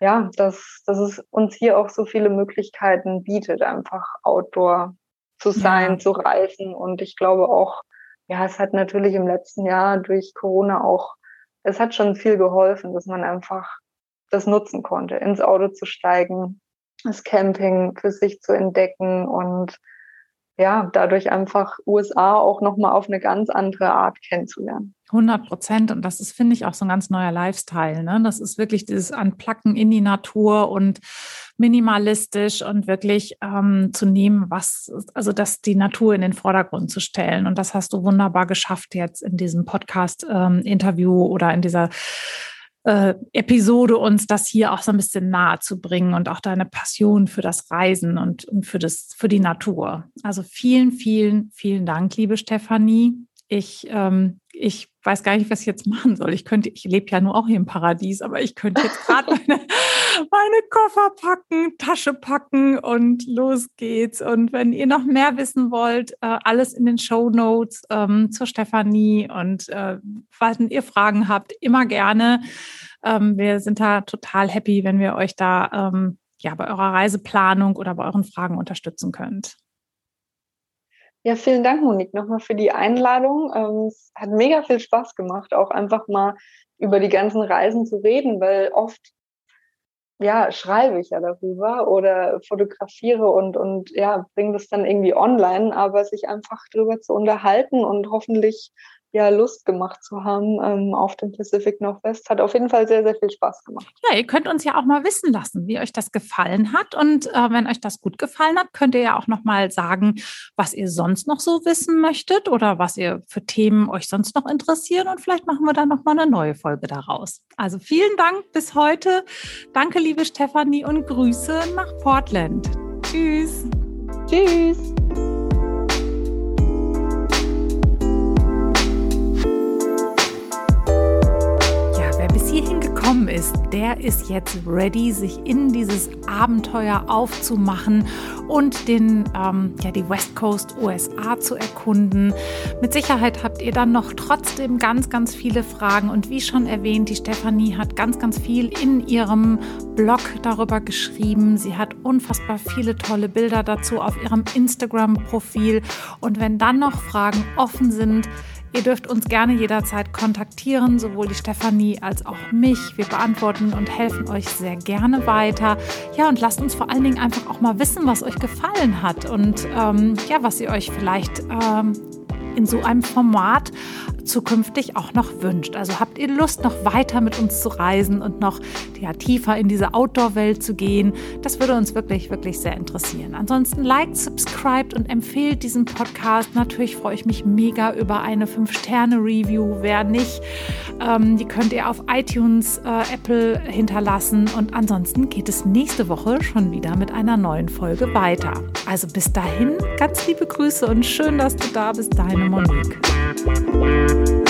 ja, dass, dass es uns hier auch so viele Möglichkeiten bietet, einfach Outdoor zu sein, ja. zu reisen. Und ich glaube auch, ja, es hat natürlich im letzten Jahr durch Corona auch, es hat schon viel geholfen, dass man einfach das nutzen konnte, ins Auto zu steigen, das Camping für sich zu entdecken und ja, dadurch einfach USA auch nochmal auf eine ganz andere Art kennenzulernen. 100 Prozent. Und das ist, finde ich, auch so ein ganz neuer Lifestyle. Ne? Das ist wirklich dieses Anplacken in die Natur und minimalistisch und wirklich ähm, zu nehmen, was, also das die Natur in den Vordergrund zu stellen. Und das hast du wunderbar geschafft jetzt in diesem Podcast-Interview ähm, oder in dieser äh, Episode uns das hier auch so ein bisschen nahe zu bringen und auch deine Passion für das Reisen und, und für, das, für die Natur. Also vielen, vielen, vielen Dank, liebe Stefanie. Ich, ähm, ich weiß gar nicht, was ich jetzt machen soll. Ich könnte, ich lebe ja nur auch hier im Paradies, aber ich könnte jetzt gerade meine, meine Koffer packen, Tasche packen und los geht's. Und wenn ihr noch mehr wissen wollt, äh, alles in den Show Notes ähm, zur Stefanie und äh, wenn ihr Fragen habt, immer gerne. Ähm, wir sind da total happy, wenn wir euch da ähm, ja bei eurer Reiseplanung oder bei euren Fragen unterstützen könnt. Ja, vielen Dank, Monique, nochmal für die Einladung. Ähm, es hat mega viel Spaß gemacht, auch einfach mal über die ganzen Reisen zu reden, weil oft ja, schreibe ich ja darüber oder fotografiere und, und ja, bringe das dann irgendwie online, aber sich einfach darüber zu unterhalten und hoffentlich ja, Lust gemacht zu haben ähm, auf dem Pacific Northwest. Hat auf jeden Fall sehr, sehr viel Spaß gemacht. Ja, ihr könnt uns ja auch mal wissen lassen, wie euch das gefallen hat. Und äh, wenn euch das gut gefallen hat, könnt ihr ja auch noch mal sagen, was ihr sonst noch so wissen möchtet oder was ihr für Themen euch sonst noch interessieren. Und vielleicht machen wir dann noch mal eine neue Folge daraus. Also vielen Dank bis heute. Danke, liebe Stefanie, und Grüße nach Portland. Tschüss. Tschüss. Gekommen ist, der ist jetzt ready, sich in dieses Abenteuer aufzumachen und den, ähm, ja, die West Coast USA zu erkunden. Mit Sicherheit habt ihr dann noch trotzdem ganz, ganz viele Fragen. Und wie schon erwähnt, die Stefanie hat ganz, ganz viel in ihrem Blog darüber geschrieben. Sie hat unfassbar viele tolle Bilder dazu auf ihrem Instagram-Profil. Und wenn dann noch Fragen offen sind, Ihr dürft uns gerne jederzeit kontaktieren, sowohl die Stefanie als auch mich. Wir beantworten und helfen euch sehr gerne weiter. Ja, und lasst uns vor allen Dingen einfach auch mal wissen, was euch gefallen hat und ähm, ja, was ihr euch vielleicht ähm, in so einem Format zukünftig auch noch wünscht. Also habt ihr Lust, noch weiter mit uns zu reisen und noch ja, tiefer in diese Outdoor-Welt zu gehen? Das würde uns wirklich, wirklich sehr interessieren. Ansonsten liked, subscribed und empfehlt diesen Podcast. Natürlich freue ich mich mega über eine 5-Sterne-Review. Wer nicht, ähm, die könnt ihr auf iTunes, äh, Apple hinterlassen. Und ansonsten geht es nächste Woche schon wieder mit einer neuen Folge weiter. Also bis dahin, ganz liebe Grüße und schön, dass du da bist, deine Monique. Thank you.